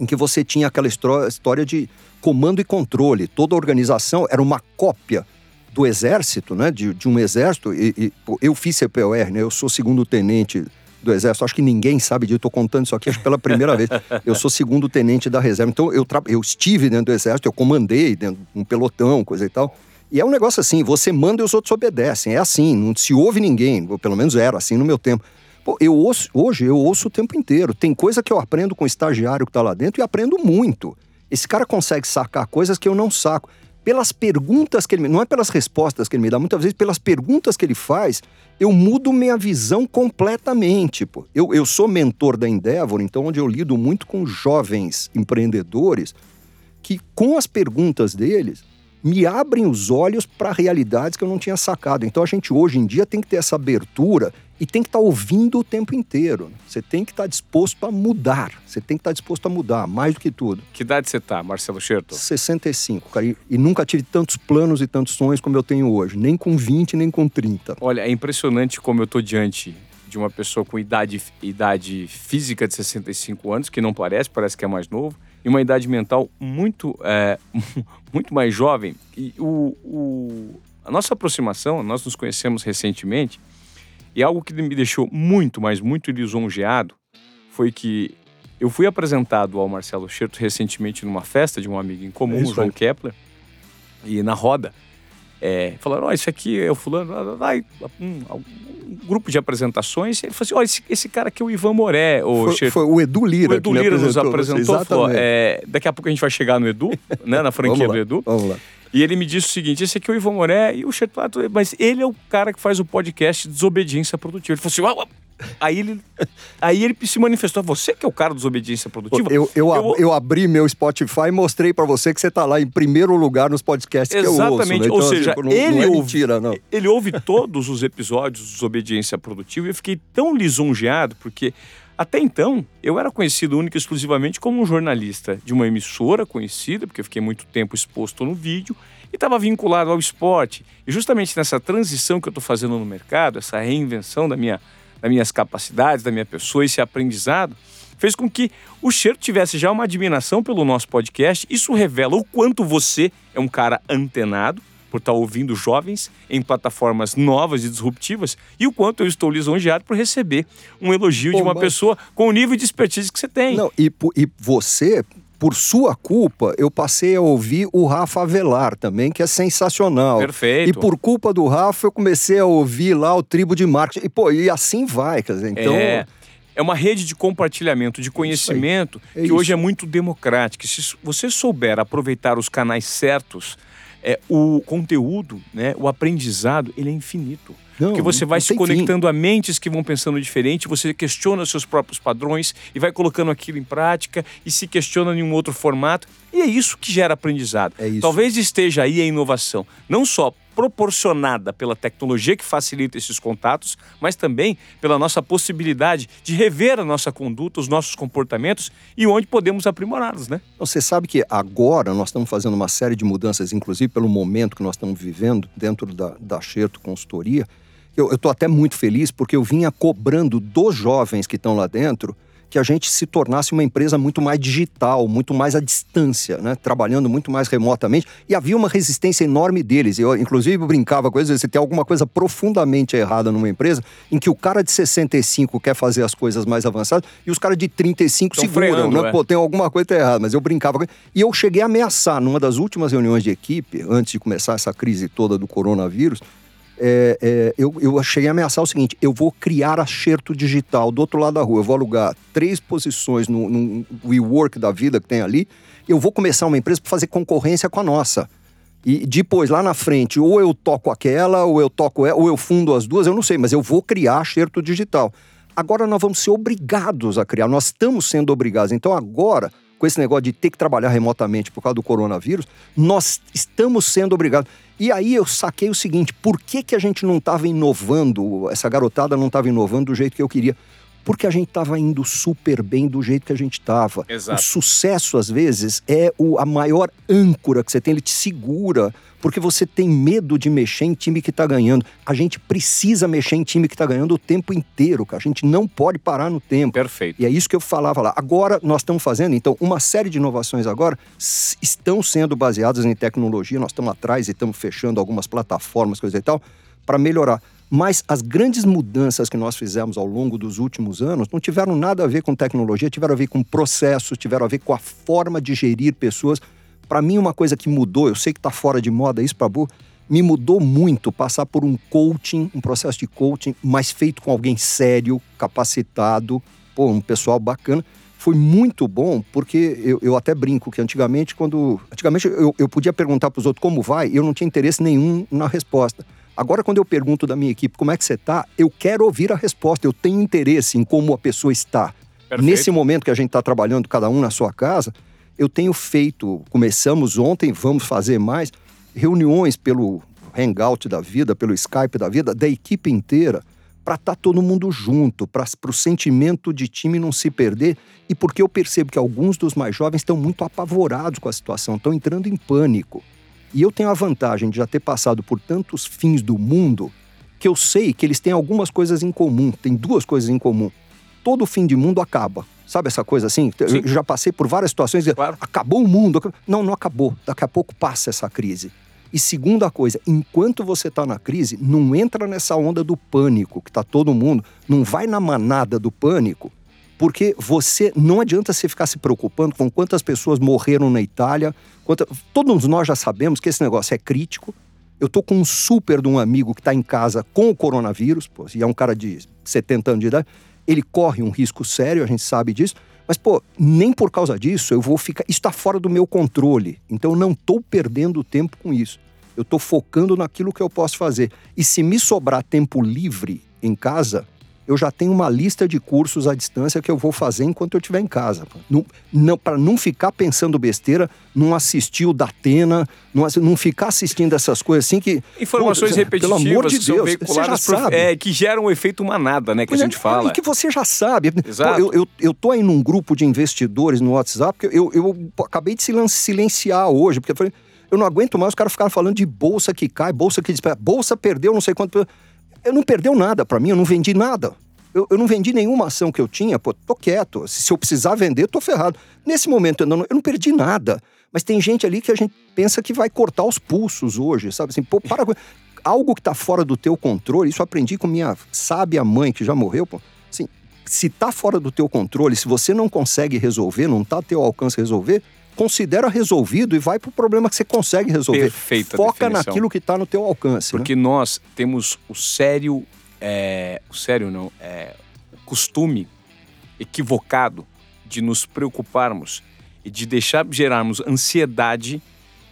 em que você tinha aquela história de comando e controle. Toda a organização era uma cópia do exército, né? De, de um exército. E, e, eu fiz CPOR, né? Eu sou segundo tenente do exército. Acho que ninguém sabe disso. Estou contando isso aqui pela primeira vez. <laughs> Eu sou segundo tenente da reserva. Então eu, eu estive dentro do exército, eu comandei dentro de um pelotão, coisa e tal. E é um negócio assim, você manda e os outros obedecem. É assim, não se ouve ninguém. Pelo menos era assim no meu tempo. Pô, eu ouço, hoje eu ouço o tempo inteiro. Tem coisa que eu aprendo com o estagiário que está lá dentro e aprendo muito. Esse cara consegue sacar coisas que eu não saco. Pelas perguntas que ele me... Não é pelas respostas que ele me dá, muitas vezes pelas perguntas que ele faz, eu mudo minha visão completamente. Pô. Eu, eu sou mentor da Endeavor, então onde eu lido muito com jovens empreendedores que, com as perguntas deles, me abrem os olhos para realidades que eu não tinha sacado. Então a gente hoje em dia tem que ter essa abertura e tem que estar tá ouvindo o tempo inteiro. Você tem que estar tá disposto a mudar. Você tem que estar tá disposto a mudar, mais do que tudo. Que idade você está, Marcelo Scherto? 65, cara. E, e nunca tive tantos planos e tantos sonhos como eu tenho hoje. Nem com 20, nem com 30. Olha, é impressionante como eu estou diante de uma pessoa com idade, idade física de 65 anos, que não parece, parece que é mais novo, e uma idade mental muito, é, <laughs> muito mais jovem. E o, o, a nossa aproximação, nós nos conhecemos recentemente, e algo que me deixou muito, mas muito lisonjeado foi que eu fui apresentado ao Marcelo Scherto recentemente numa festa de um amigo em comum, é o João Kepler, e na roda. É, falaram, ó, oh, esse aqui é o fulano, vai, um, um, grupo de apresentações. Ele falou assim, ó, oh, esse, esse, cara aqui é o Ivan Moré. O foi, foi o Edu Lira. O Edu Lira nos apresentou. Falou, é, daqui a pouco a gente vai chegar no Edu, né, na <laughs> franquia do Edu. Vamos lá. E ele me disse o seguinte: esse aqui é o Ivan Moré e o Cherpato, mas ele é o cara que faz o podcast Desobediência Produtiva. Ele falou assim: Aí ele, aí ele se manifestou. Você que é o cara da desobediência produtiva? Eu, eu, eu, eu abri meu Spotify e mostrei para você que você tá lá em primeiro lugar nos podcasts Exatamente. que eu ouço. Né? Então, Ou seja, assim, não, ele, não é ouve, mentira, não. ele ouve todos os episódios de Desobediência Produtiva e eu fiquei tão lisonjeado porque até então, eu era conhecido única e exclusivamente como um jornalista de uma emissora conhecida, porque eu fiquei muito tempo exposto no vídeo, e estava vinculado ao esporte. E justamente nessa transição que eu estou fazendo no mercado, essa reinvenção da minha, das minhas capacidades, da minha pessoa, esse aprendizado, fez com que o Cheiro tivesse já uma admiração pelo nosso podcast. Isso revela o quanto você é um cara antenado, por estar ouvindo jovens em plataformas novas e disruptivas e o quanto eu estou lisonjeado por receber um elogio Pô, de uma mas... pessoa com o nível de expertise que você tem. Não, e, e você, por sua culpa, eu passei a ouvir o Rafa Avelar também, que é sensacional. Perfeito. E por culpa do Rafa, eu comecei a ouvir lá o Tribo de Marketing. E, pô, e assim vai, quer dizer, então... É é uma rede de compartilhamento de conhecimento é que isso. hoje é muito democrática. Se você souber aproveitar os canais certos, é, o conteúdo, né, o aprendizado, ele é infinito. Não, porque você vai se conectando fim. a mentes que vão pensando diferente, você questiona seus próprios padrões e vai colocando aquilo em prática e se questiona em um outro formato. E é isso que gera aprendizado. É Talvez esteja aí a inovação, não só proporcionada pela tecnologia que facilita esses contatos, mas também pela nossa possibilidade de rever a nossa conduta, os nossos comportamentos e onde podemos aprimorá-los, né? Você sabe que agora nós estamos fazendo uma série de mudanças, inclusive pelo momento que nós estamos vivendo dentro da, da Xerto Consultoria. Eu estou até muito feliz porque eu vinha cobrando dos jovens que estão lá dentro que a gente se tornasse uma empresa muito mais digital, muito mais à distância, né? trabalhando muito mais remotamente. E havia uma resistência enorme deles. Eu, inclusive, brincava com eles: se tem alguma coisa profundamente errada numa empresa em que o cara de 65 quer fazer as coisas mais avançadas e os caras de 35 Tão seguram, freando, né? É. Pô, tem alguma coisa errada. Mas eu brincava com. E eu cheguei a ameaçar, numa das últimas reuniões de equipe, antes de começar essa crise toda do coronavírus, é, é, eu, eu cheguei a ameaçar o seguinte: eu vou criar acerto digital do outro lado da rua. Eu vou alugar três posições no, no WeWork da vida que tem ali. Eu vou começar uma empresa para fazer concorrência com a nossa. E depois, lá na frente, ou eu toco aquela, ou eu toco ou eu fundo as duas, eu não sei, mas eu vou criar acerto digital. Agora nós vamos ser obrigados a criar, nós estamos sendo obrigados. Então agora, com esse negócio de ter que trabalhar remotamente por causa do coronavírus, nós estamos sendo obrigados. E aí eu saquei o seguinte: por que, que a gente não estava inovando, essa garotada não estava inovando do jeito que eu queria? Porque a gente estava indo super bem do jeito que a gente estava. O sucesso, às vezes, é o, a maior âncora que você tem, ele te segura porque você tem medo de mexer em time que está ganhando. A gente precisa mexer em time que está ganhando o tempo inteiro, cara. A gente não pode parar no tempo. Perfeito. E é isso que eu falava lá. Agora nós estamos fazendo, então, uma série de inovações agora estão sendo baseadas em tecnologia. Nós estamos atrás e estamos fechando algumas plataformas, coisa e tal, para melhorar. Mas as grandes mudanças que nós fizemos ao longo dos últimos anos não tiveram nada a ver com tecnologia, tiveram a ver com processos, tiveram a ver com a forma de gerir pessoas. Para mim, uma coisa que mudou, eu sei que está fora de moda isso, Pabu, me mudou muito passar por um coaching, um processo de coaching, mas feito com alguém sério, capacitado, pô, um pessoal bacana. Foi muito bom, porque eu, eu até brinco que antigamente, quando. Antigamente eu, eu podia perguntar para os outros como vai, eu não tinha interesse nenhum na resposta. Agora, quando eu pergunto da minha equipe como é que você está, eu quero ouvir a resposta, eu tenho interesse em como a pessoa está. Perfeito. Nesse momento que a gente está trabalhando, cada um na sua casa, eu tenho feito, começamos ontem, vamos fazer mais, reuniões pelo Hangout da vida, pelo Skype da vida, da equipe inteira, para estar tá todo mundo junto, para o sentimento de time não se perder. E porque eu percebo que alguns dos mais jovens estão muito apavorados com a situação, estão entrando em pânico. E eu tenho a vantagem de já ter passado por tantos fins do mundo que eu sei que eles têm algumas coisas em comum. Tem duas coisas em comum. Todo fim de mundo acaba. Sabe essa coisa assim? Sim. Eu já passei por várias situações. Claro. Acabou o mundo. Não, não acabou. Daqui a pouco passa essa crise. E segunda coisa, enquanto você está na crise, não entra nessa onda do pânico, que está todo mundo, não vai na manada do pânico, porque você não adianta você ficar se preocupando com quantas pessoas morreram na Itália. Quanta, todos nós já sabemos que esse negócio é crítico. Eu tô com um super de um amigo que está em casa com o coronavírus, pô, e é um cara de 70 anos de idade. Ele corre um risco sério, a gente sabe disso. Mas, pô, nem por causa disso eu vou ficar. Isso está fora do meu controle. Então eu não estou perdendo tempo com isso. Eu estou focando naquilo que eu posso fazer. E se me sobrar tempo livre em casa, eu já tenho uma lista de cursos à distância que eu vou fazer enquanto eu estiver em casa. Não, não, Para não ficar pensando besteira, não assistir o Datena, não, não ficar assistindo essas coisas assim que. Informações pô, repetitivas pelo amor de Deus, você já sabe. É, que geram um efeito manada, né? Que a gente é, fala. E que você já sabe. Exato. Pô, eu, eu, eu tô aí num grupo de investidores no WhatsApp, que eu, eu, acabei de silenciar hoje, porque eu falei, eu não aguento mais os caras ficaram falando de bolsa que cai, bolsa que dispara. Bolsa perdeu não sei quanto. Eu não perdeu nada para mim, eu não vendi nada. Eu, eu, não vendi nenhuma ação que eu tinha, pô, tô quieto. Se, se eu precisar vender, tô ferrado. Nesse momento eu não, eu não perdi nada. Mas tem gente ali que a gente pensa que vai cortar os pulsos hoje, sabe? Assim, pô, para. <laughs> Algo que tá fora do teu controle, isso aprendi com minha sábia mãe que já morreu, pô. Assim, se tá fora do teu controle, se você não consegue resolver, não tá teu alcance resolver, considera resolvido e vai para o problema que você consegue resolver. Perfeita Foca definição. naquilo que está no teu alcance. Né? Porque né? nós temos o sério, é, o sério não, é, o costume equivocado de nos preocuparmos e de deixar gerarmos ansiedade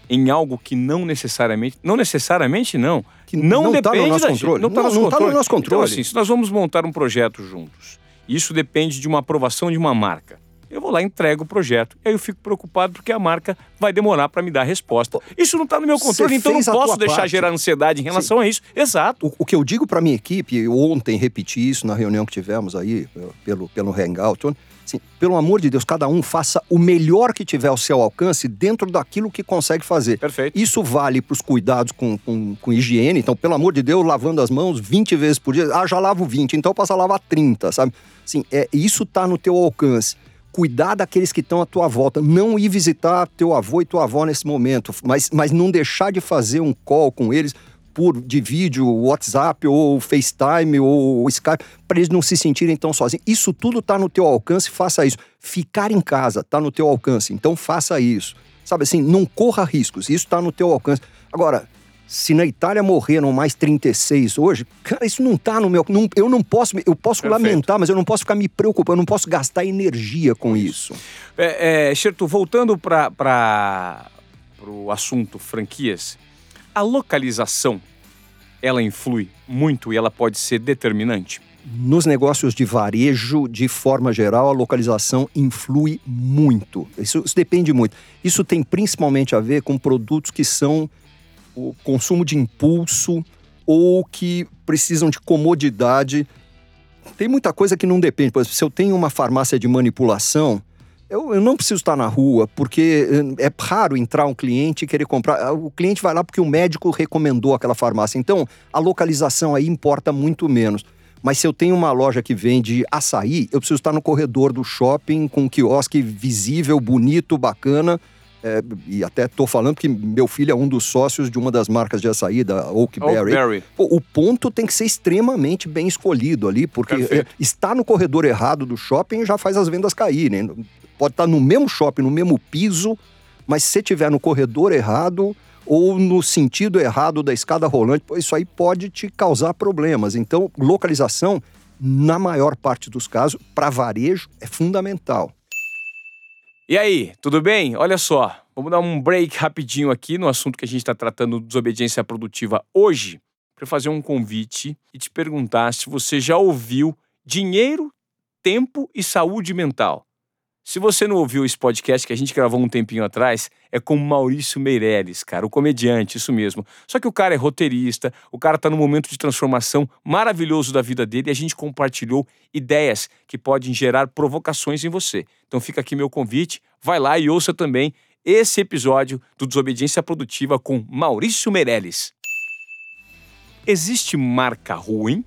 em algo que não necessariamente, não necessariamente não, que não, não depende tá no nosso controle. Não está no, no, nosso então, controle. Então assim, se nós vamos montar um projeto juntos, isso depende de uma aprovação de uma marca eu vou lá e entrego o projeto. E aí eu fico preocupado porque a marca vai demorar para me dar a resposta. Isso não está no meu controle, então não posso deixar parte. gerar ansiedade em relação Sim. a isso. Exato. O, o, que eu digo para minha equipe, eu ontem repeti isso na reunião que tivemos aí eh, pelo, pelo Hangout, assim, pelo amor de Deus, cada um faça o melhor que tiver ao seu alcance dentro daquilo que consegue fazer. Perfeito. Isso vale para os cuidados com, com, com, higiene. Então, pelo amor de Deus, lavando as mãos 20 vezes por dia. Ah, já lavo 20, então eu passo a lavar 30, sabe? Assim, é, isso está no teu alcance cuidar daqueles que estão à tua volta, não ir visitar teu avô e tua avó nesse momento, mas, mas não deixar de fazer um call com eles por de vídeo, WhatsApp ou FaceTime ou Skype, para eles não se sentirem tão sozinhos. Isso tudo está no teu alcance, faça isso. Ficar em casa está no teu alcance, então faça isso. Sabe assim, não corra riscos, isso está no teu alcance. Agora, se na Itália morreram mais 36 hoje, cara, isso não tá no meu. Não, eu não posso. Eu posso Perfeito. lamentar, mas eu não posso ficar me preocupando, eu não posso gastar energia com isso. É, é, Xerto, voltando para o assunto franquias, a localização ela influi muito e ela pode ser determinante? Nos negócios de varejo, de forma geral, a localização influi muito. Isso, isso depende muito. Isso tem principalmente a ver com produtos que são o consumo de impulso ou que precisam de comodidade. Tem muita coisa que não depende. Por exemplo, se eu tenho uma farmácia de manipulação, eu, eu, não preciso estar na rua, porque eh, é raro entrar um cliente e querer comprar. O cliente vai lá porque o médico recomendou aquela farmácia. Então, a localização aí importa muito menos. Mas se eu tenho uma loja que vende açaí, eu preciso estar no corredor do shopping com um quiosque visível, bonito, bacana é, e até estou falando que meu filho é um dos sócios de uma das marcas de açaí, da Oakberry. Oak o ponto tem que ser extremamente bem escolhido ali, porque é, está no corredor errado do shopping já faz as vendas caírem. Pode estar no mesmo shopping, no mesmo piso, mas se estiver no corredor errado ou no sentido errado da escada rolante, isso aí pode te causar problemas. Então, localização, na maior parte dos casos, para varejo, é fundamental. E aí, tudo bem? Olha só, vamos dar um break rapidinho aqui no assunto que a gente está tratando desobediência produtiva hoje, para fazer um convite e te perguntar se você já ouviu dinheiro, tempo e saúde mental. Se você não ouviu esse podcast que a gente gravou um tempinho atrás, é com Maurício Meirelles, cara, o comediante, isso mesmo. Só que o cara é roteirista, o cara tá num momento de transformação maravilhoso da vida dele e a gente compartilhou ideias que podem gerar provocações em você. Então fica aqui meu convite, vai lá e ouça também esse episódio do Desobediência Produtiva com Maurício Meirelles. Existe marca ruim?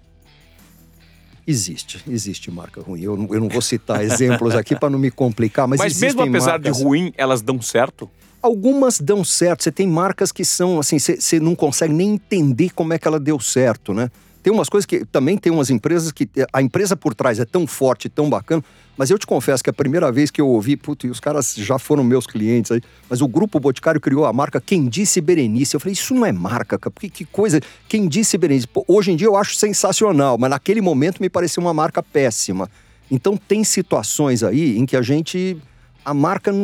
Existe, existe marca ruim. Eu, não- eu não vou citar exemplos aqui para não me complicar, mas, Mas, mesmo apesar marcas- de ruim, elas dão certo? Algumas dão certo. Você tem marcas que são assim, você não consegue nem entender como é que ela deu certo, né? Tem umas coisas que também tem umas empresas que a empresa por trás é tão forte, tão bacana, mas eu te confesso que a primeira vez que eu ouvi, puto, e os caras já foram meus clientes aí, mas o grupo Boticário criou a marca Quem Disse Berenice. Eu falei, isso não é marca, cara, porque que coisa. Quem Disse Berenice. Pô, hoje em dia eu acho sensacional, mas naquele momento me pareceu uma marca péssima. Então tem situações aí em que a gente a marca não,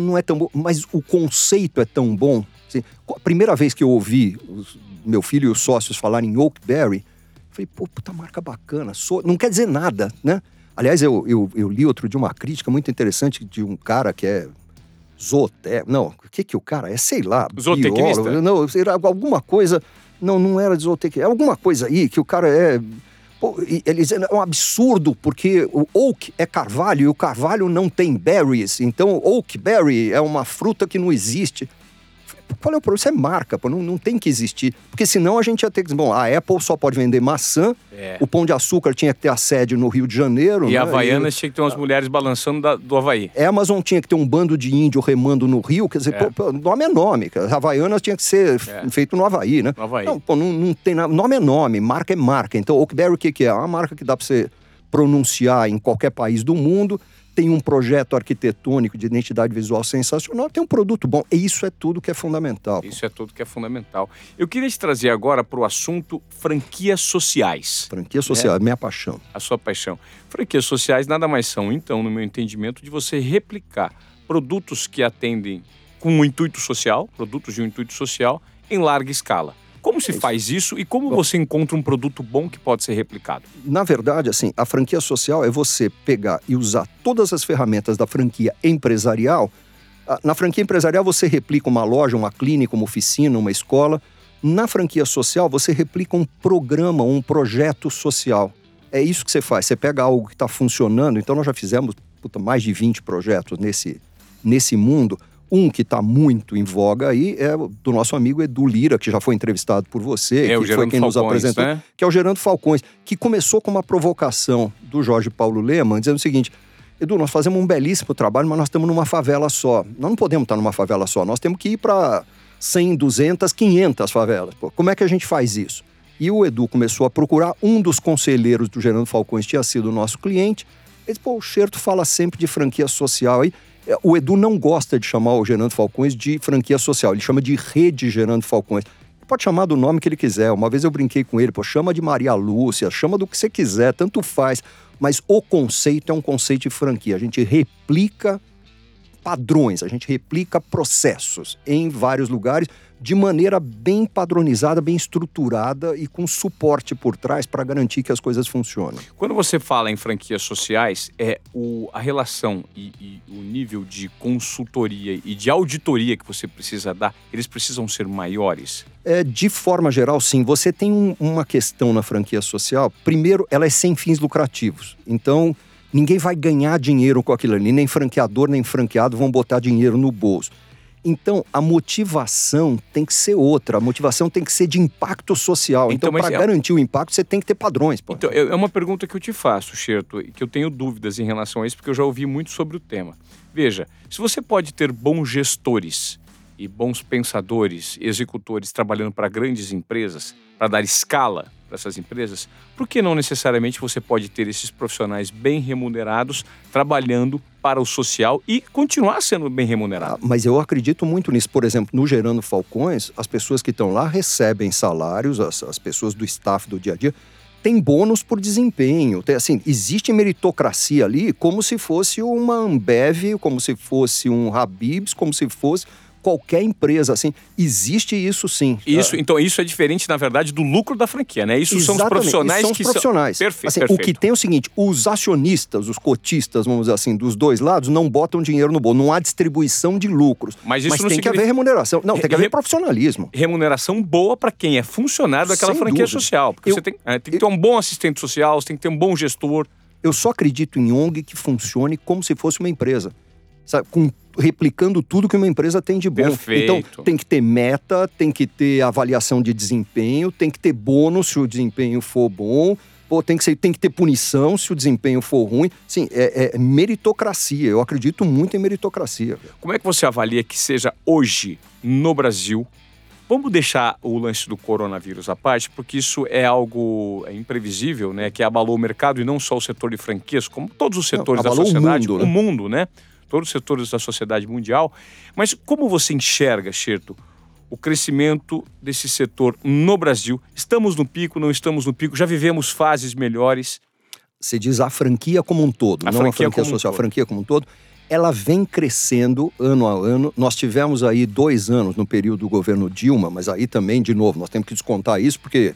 não é tão boa, mas o conceito é tão bom. Assim, a primeira vez que eu ouvi os- meu filho e os sócios falarem em Oakberry, falei, pô, puta marca bacana. So- Não quer dizer nada, né? Aliás, eu, eu, eu li outro de uma crítica muito interessante de um cara que é zootec... Não, o que que o cara é? Sei lá. Biólogo, Não, era alguma coisa... Não, não era de zootecnia. É alguma coisa aí que o cara é... Pô, ele dizendo, é um absurdo, porque o oak é carvalho e o carvalho não tem berries. Então, oak berry é uma fruta que não existe. Qual é o problema? Isso é marca, pô, não, não tem que existir. Porque senão a gente ia ter que dizer, bom, a Apple só pode vender maçã, É. o Pão de Açúcar tinha que ter a sede no Rio de Janeiro. E né? a Havaianas tinha que ter umas mulheres balançando da- do Havaí. E a Amazon tinha que ter um bando de índio remando no Rio, quer dizer, É. pô, nome é nome, cara. Havaianas tinha que ser É. feito no Havaí, né? No Havaí. Não, pô, não, não tem nada. Nome é nome, marca é marca. Então, Oakberry, o que, que é? É uma marca que dá para você pronunciar em qualquer país do mundo, tem um projeto arquitetônico de identidade visual sensacional, tem um produto bom. E isso é tudo que é fundamental. Isso é tudo que é fundamental. Eu queria te trazer agora para o assunto franquias sociais. Franquia social, é minha paixão. a sua paixão. Franquias sociais nada mais são, então, no meu entendimento, de você replicar produtos que atendem com um intuito social, produtos de um intuito social, em larga escala. Como se faz isso e como você encontra um produto bom que pode ser replicado? Na verdade, assim, a franquia social é você pegar e usar todas as ferramentas da franquia empresarial. Ah, Na franquia empresarial, você replica uma loja, uma clínica, uma oficina, uma escola. Na franquia social, você replica um programa, um projeto social. É isso que você faz. Você pega algo que está funcionando. Então, nós já fizemos puta, mais de 20 projetos nesse, nesse mundo. Um que está muito em voga aí é o do nosso amigo Edu Lira, que já foi entrevistado por você, É, o que foi Gerando quem nos Falcões, apresentou né? que é o Gerando Falcões, que começou com uma provocação do Jorge Paulo Leman, dizendo o seguinte: Edu, nós fazemos um belíssimo trabalho, mas nós estamos numa favela só. Nós não podemos estar numa favela só, nós temos que ir para 100, 200, 500 favelas. Pô, como é que a gente faz isso? E o Edu começou a procurar, um dos conselheiros do Gerando Falcões tinha sido o nosso cliente. Ele disse, pô, o Xerto fala sempre de franquia social aí. É, O Edu não gosta de chamar o Gerando Falcões de franquia social, ele chama de rede Gerando Falcões. Pode chamar do nome que ele quiser. Uma vez eu brinquei com ele, pô, chama de Maria Lúcia, chama do que você quiser, tanto faz. Mas o conceito é um conceito de franquia. A gente replica padrões, a gente replica processos em vários lugares de maneira bem padronizada, bem estruturada e com suporte por trás para garantir que as coisas funcionem. Quando você fala em franquias sociais, é o, a relação e, e o nível de consultoria e de auditoria que você precisa dar, eles precisam ser maiores? É, de forma geral, sim. Você tem um- uma questão na franquia social. Primeiro, ela é sem fins lucrativos. Então, ninguém vai ganhar dinheiro com aquilo ali. Nem franqueador, nem franqueado vão botar dinheiro no bolso. Então, a motivação tem que ser outra. A motivação tem que ser de impacto social. Então, Então, para é- garantir o impacto, você tem que ter padrões. Pô. Então, é é uma pergunta que eu te faço, Xerto, e que eu tenho dúvidas em relação a isso, porque eu já ouvi muito sobre o tema. Veja, se você pode ter bons gestores e bons pensadores, executores trabalhando para grandes empresas, para dar escala para essas empresas, por que não necessariamente você pode ter esses profissionais bem remunerados trabalhando para o social e continuar sendo bem Ah, remunerado? Mas eu acredito muito nisso. Por exemplo, no Gerando Falcões, as pessoas que estão lá recebem salários, as, as pessoas do staff do dia a dia têm bônus por desempenho. Tem, assim, existe meritocracia ali como se fosse uma Ambev, como se fosse um Habibs, como se fosse qualquer empresa, assim, existe isso sim. Isso, então isso é diferente, na verdade, do lucro da franquia, né? Isso Exatamente, são os profissionais são os que profissionais. são... Perfeito, assim, perfeito. O que tem é o seguinte, os acionistas, os cotistas, vamos dizer assim, dos dois lados, não botam dinheiro no bolo, não há distribuição de lucros. Mas isso Mas tem que significa- haver remuneração. Não, tem que Re- haver profissionalismo. Remuneração boa para quem é funcionário daquela Sem franquia dúvida. social. Porque Eu- você tem, é, tem que ter um bom assistente social, você tem que ter um bom gestor. Eu só acredito em ONG que funcione como se fosse uma empresa. Sabe? Com, replicando tudo que uma empresa tem de bom. Perfeito. Então, tem que ter meta, tem que ter avaliação de desempenho, tem que ter bônus se o desempenho for bom, pô, tem, que ser, tem que ter punição se o desempenho for ruim. Sim, é, é meritocracia. Eu acredito muito em meritocracia. Como é que você avalia que seja hoje no Brasil? Vamos deixar o lance do coronavírus à parte, porque isso é algo é, imprevisível, né? Que abalou o mercado e não só o setor de franquias, como todos os setores da abalou o sociedade, mundo, né? o mundo, né? Todos os setores da sociedade mundial. Mas como você enxerga, Xerto, o crescimento desse setor no Brasil? Estamos no pico, não estamos no pico? Já vivemos fases melhores? Você diz a franquia como um todo, A não franquia a franquia um social, a franquia como um todo. Ela vem crescendo ano a ano. Nós tivemos aí dois anos no período do governo Dilma, mas aí também, de novo, nós temos que descontar isso, porque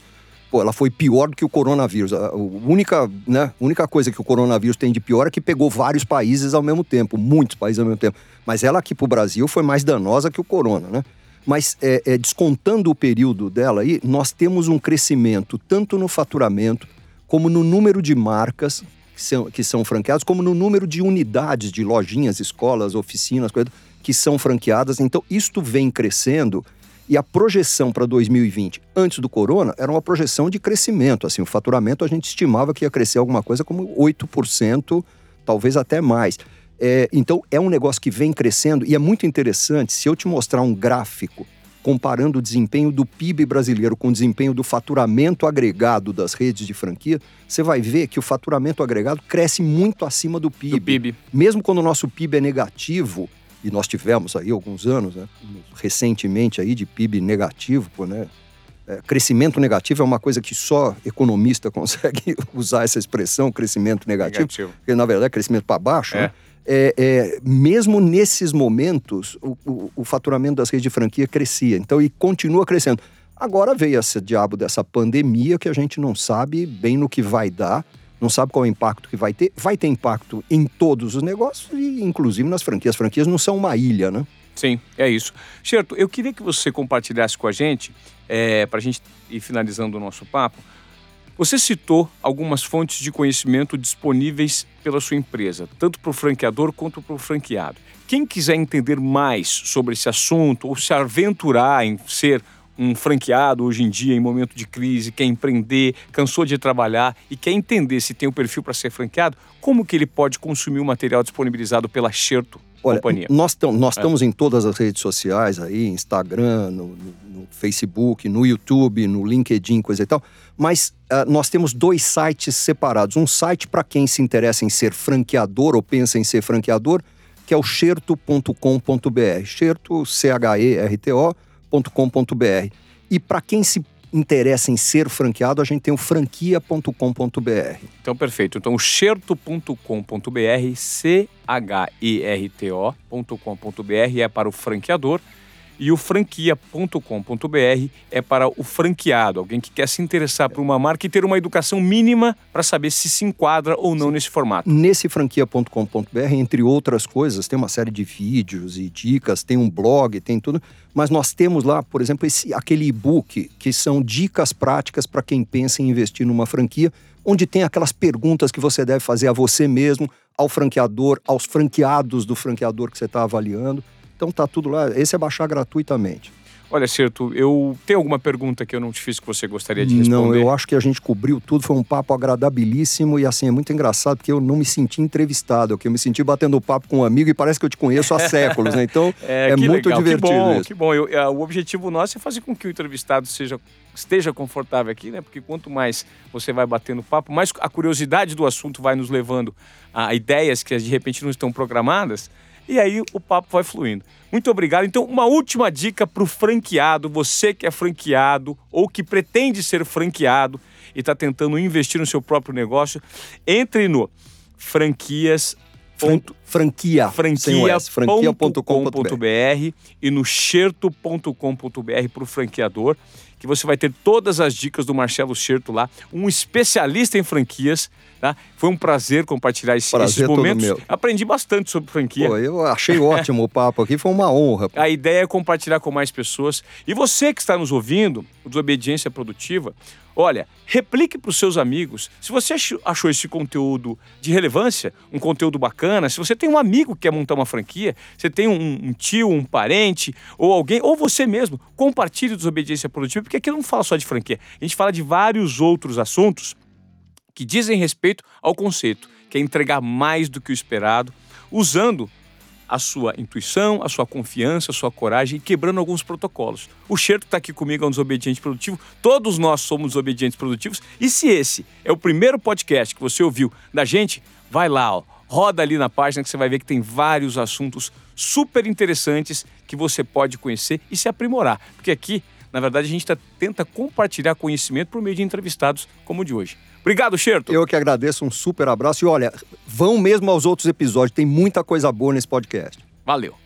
pô, ela foi pior do que o coronavírus. A única, né, única coisa que o coronavírus tem de pior é que pegou vários países ao mesmo tempo, muitos países ao mesmo tempo. Mas ela aqui para o Brasil foi mais danosa que o corona, né? Mas é, é, descontando o período dela aí, nós temos um crescimento tanto no faturamento como no número de marcas que são, que são franqueadas, como no número de unidades de lojinhas, escolas, oficinas, coisas que são franqueadas. Então, isto vem crescendo e a projeção para 2020, antes do corona, era uma projeção de crescimento. Assim, o faturamento a gente estimava que ia crescer alguma coisa como 8%, talvez até mais. É, então, é um negócio que vem crescendo e é muito interessante. Se eu te mostrar um gráfico comparando o desempenho do PIB brasileiro com o desempenho do faturamento agregado das redes de franquia, você vai ver que o faturamento agregado cresce muito acima do PIB. Do PIB. Mesmo quando o nosso PIB é negativo, e nós tivemos aí alguns anos, né, recentemente aí de PIB negativo, né? É, crescimento negativo é uma coisa que só economista <laughs> consegue usar essa expressão, crescimento negativo, Negativo. porque na verdade é crescimento para baixo, É. né? É, é, mesmo nesses momentos, o, o- o faturamento das redes de franquia crescia. Então, e continua crescendo. Agora veio esse diabo dessa pandemia que a gente não sabe bem no que vai dar, não sabe qual é o impacto que vai ter. Vai ter impacto em todos os negócios e inclusive nas franquias. As franquias não são uma ilha, né? Sim, é isso. Xerto, eu queria que você compartilhasse com a gente, para a gente ir finalizando o nosso papo. Você citou algumas fontes de conhecimento disponíveis pela sua empresa, tanto para o franqueador quanto para o franqueado. Quem quiser entender mais sobre esse assunto ou se aventurar em ser um franqueado hoje em dia, em momento de crise, quer empreender, cansou de trabalhar e quer entender se tem o perfil para ser franqueado, como que ele pode consumir o material disponibilizado pela Xerto Olha, Companhia? nós, nós É. estamos em todas as redes sociais aí, Instagram, no, no- no Facebook, no YouTube, no LinkedIn, coisa e tal. Mas ah, nós temos dois sites separados. Um site para quem se interessa em ser franqueador ou pensa em ser franqueador, que é o xerto.com.br. Xerto, C-H-E-R-T-O.com.br. E para quem se interessa em ser franqueado, a gente tem o franquia.com.br. Então, perfeito. Então, xerto.com.br, C-H-E-R-T-O.com.br é para o franqueador e o franquia.com.br é para o franqueado, alguém que quer se interessar por uma marca e ter uma educação mínima para saber se se enquadra ou não nesse formato. Nesse franquia.com.br, entre outras coisas, tem uma série de vídeos e dicas, tem um blog, tem tudo. Mas nós temos lá, por exemplo, esse, aquele e-book que são dicas práticas para quem pensa em investir numa franquia, onde tem aquelas perguntas que você deve fazer a você mesmo, ao franqueador, aos franqueados do franqueador que você está avaliando. Então tá tudo lá. Esse é baixar gratuitamente. Olha, Certo, eu tenho alguma pergunta que eu não te fiz que você gostaria de responder? Não, eu acho que a gente cobriu tudo, foi um papo agradabilíssimo e assim, é muito engraçado porque eu não me senti entrevistado, que eu me senti batendo papo com um amigo e parece que eu te conheço há <laughs> séculos, né? Então <laughs> é, que muito legal, divertido Que bom, isso. que bom. Eu- é, o objetivo nosso é fazer com que o entrevistado seja, esteja confortável aqui, né? Porque quanto mais você vai batendo papo, mais a curiosidade do assunto vai nos levando a ideias que de repente não estão programadas. E aí o papo vai fluindo. Muito obrigado. Então, uma última dica para o franqueado, você que é franqueado ou que pretende ser franqueado e está tentando investir no seu próprio negócio, entre no franquias Ponto, franquia. Franquia.com.br e no xerto.com.br para o franqueador, que você vai ter todas as dicas do Marcelo Xerto lá, um especialista em franquias. Tá? Foi um prazer compartilhar esse, prazer esses momentos. Aprendi bastante sobre franquia. Pô, eu achei ótimo o papo aqui, foi uma honra. A ideia é compartilhar com mais pessoas. E você que está nos ouvindo, o Desobediência Produtiva, olha, replique para os seus amigos. Se você achou esse conteúdo de relevância, um conteúdo bacana, se você tem um amigo que quer montar uma franquia, você tem um, um tio, um parente, ou alguém, ou você mesmo, compartilhe Desobediência Produtiva, porque aqui não fala só de franquia, a gente fala de vários outros assuntos que dizem respeito ao conceito, que é entregar mais do que o esperado, usando a sua intuição, a sua confiança, a sua coragem e quebrando alguns protocolos. O Xerto está aqui comigo, é um desobediente produtivo. Todos nós somos desobedientes produtivos. E se esse é o primeiro podcast que você ouviu da gente, vai lá, ó, roda ali na página que você vai ver que tem vários assuntos super interessantes que você pode conhecer e se aprimorar. Porque aqui, na verdade, a gente tá, tenta compartilhar conhecimento por meio de entrevistados como o de hoje. Obrigado, Xerto. Eu que agradeço, um super abraço. E olha, vão mesmo aos outros episódios, tem muita coisa boa nesse podcast. Valeu.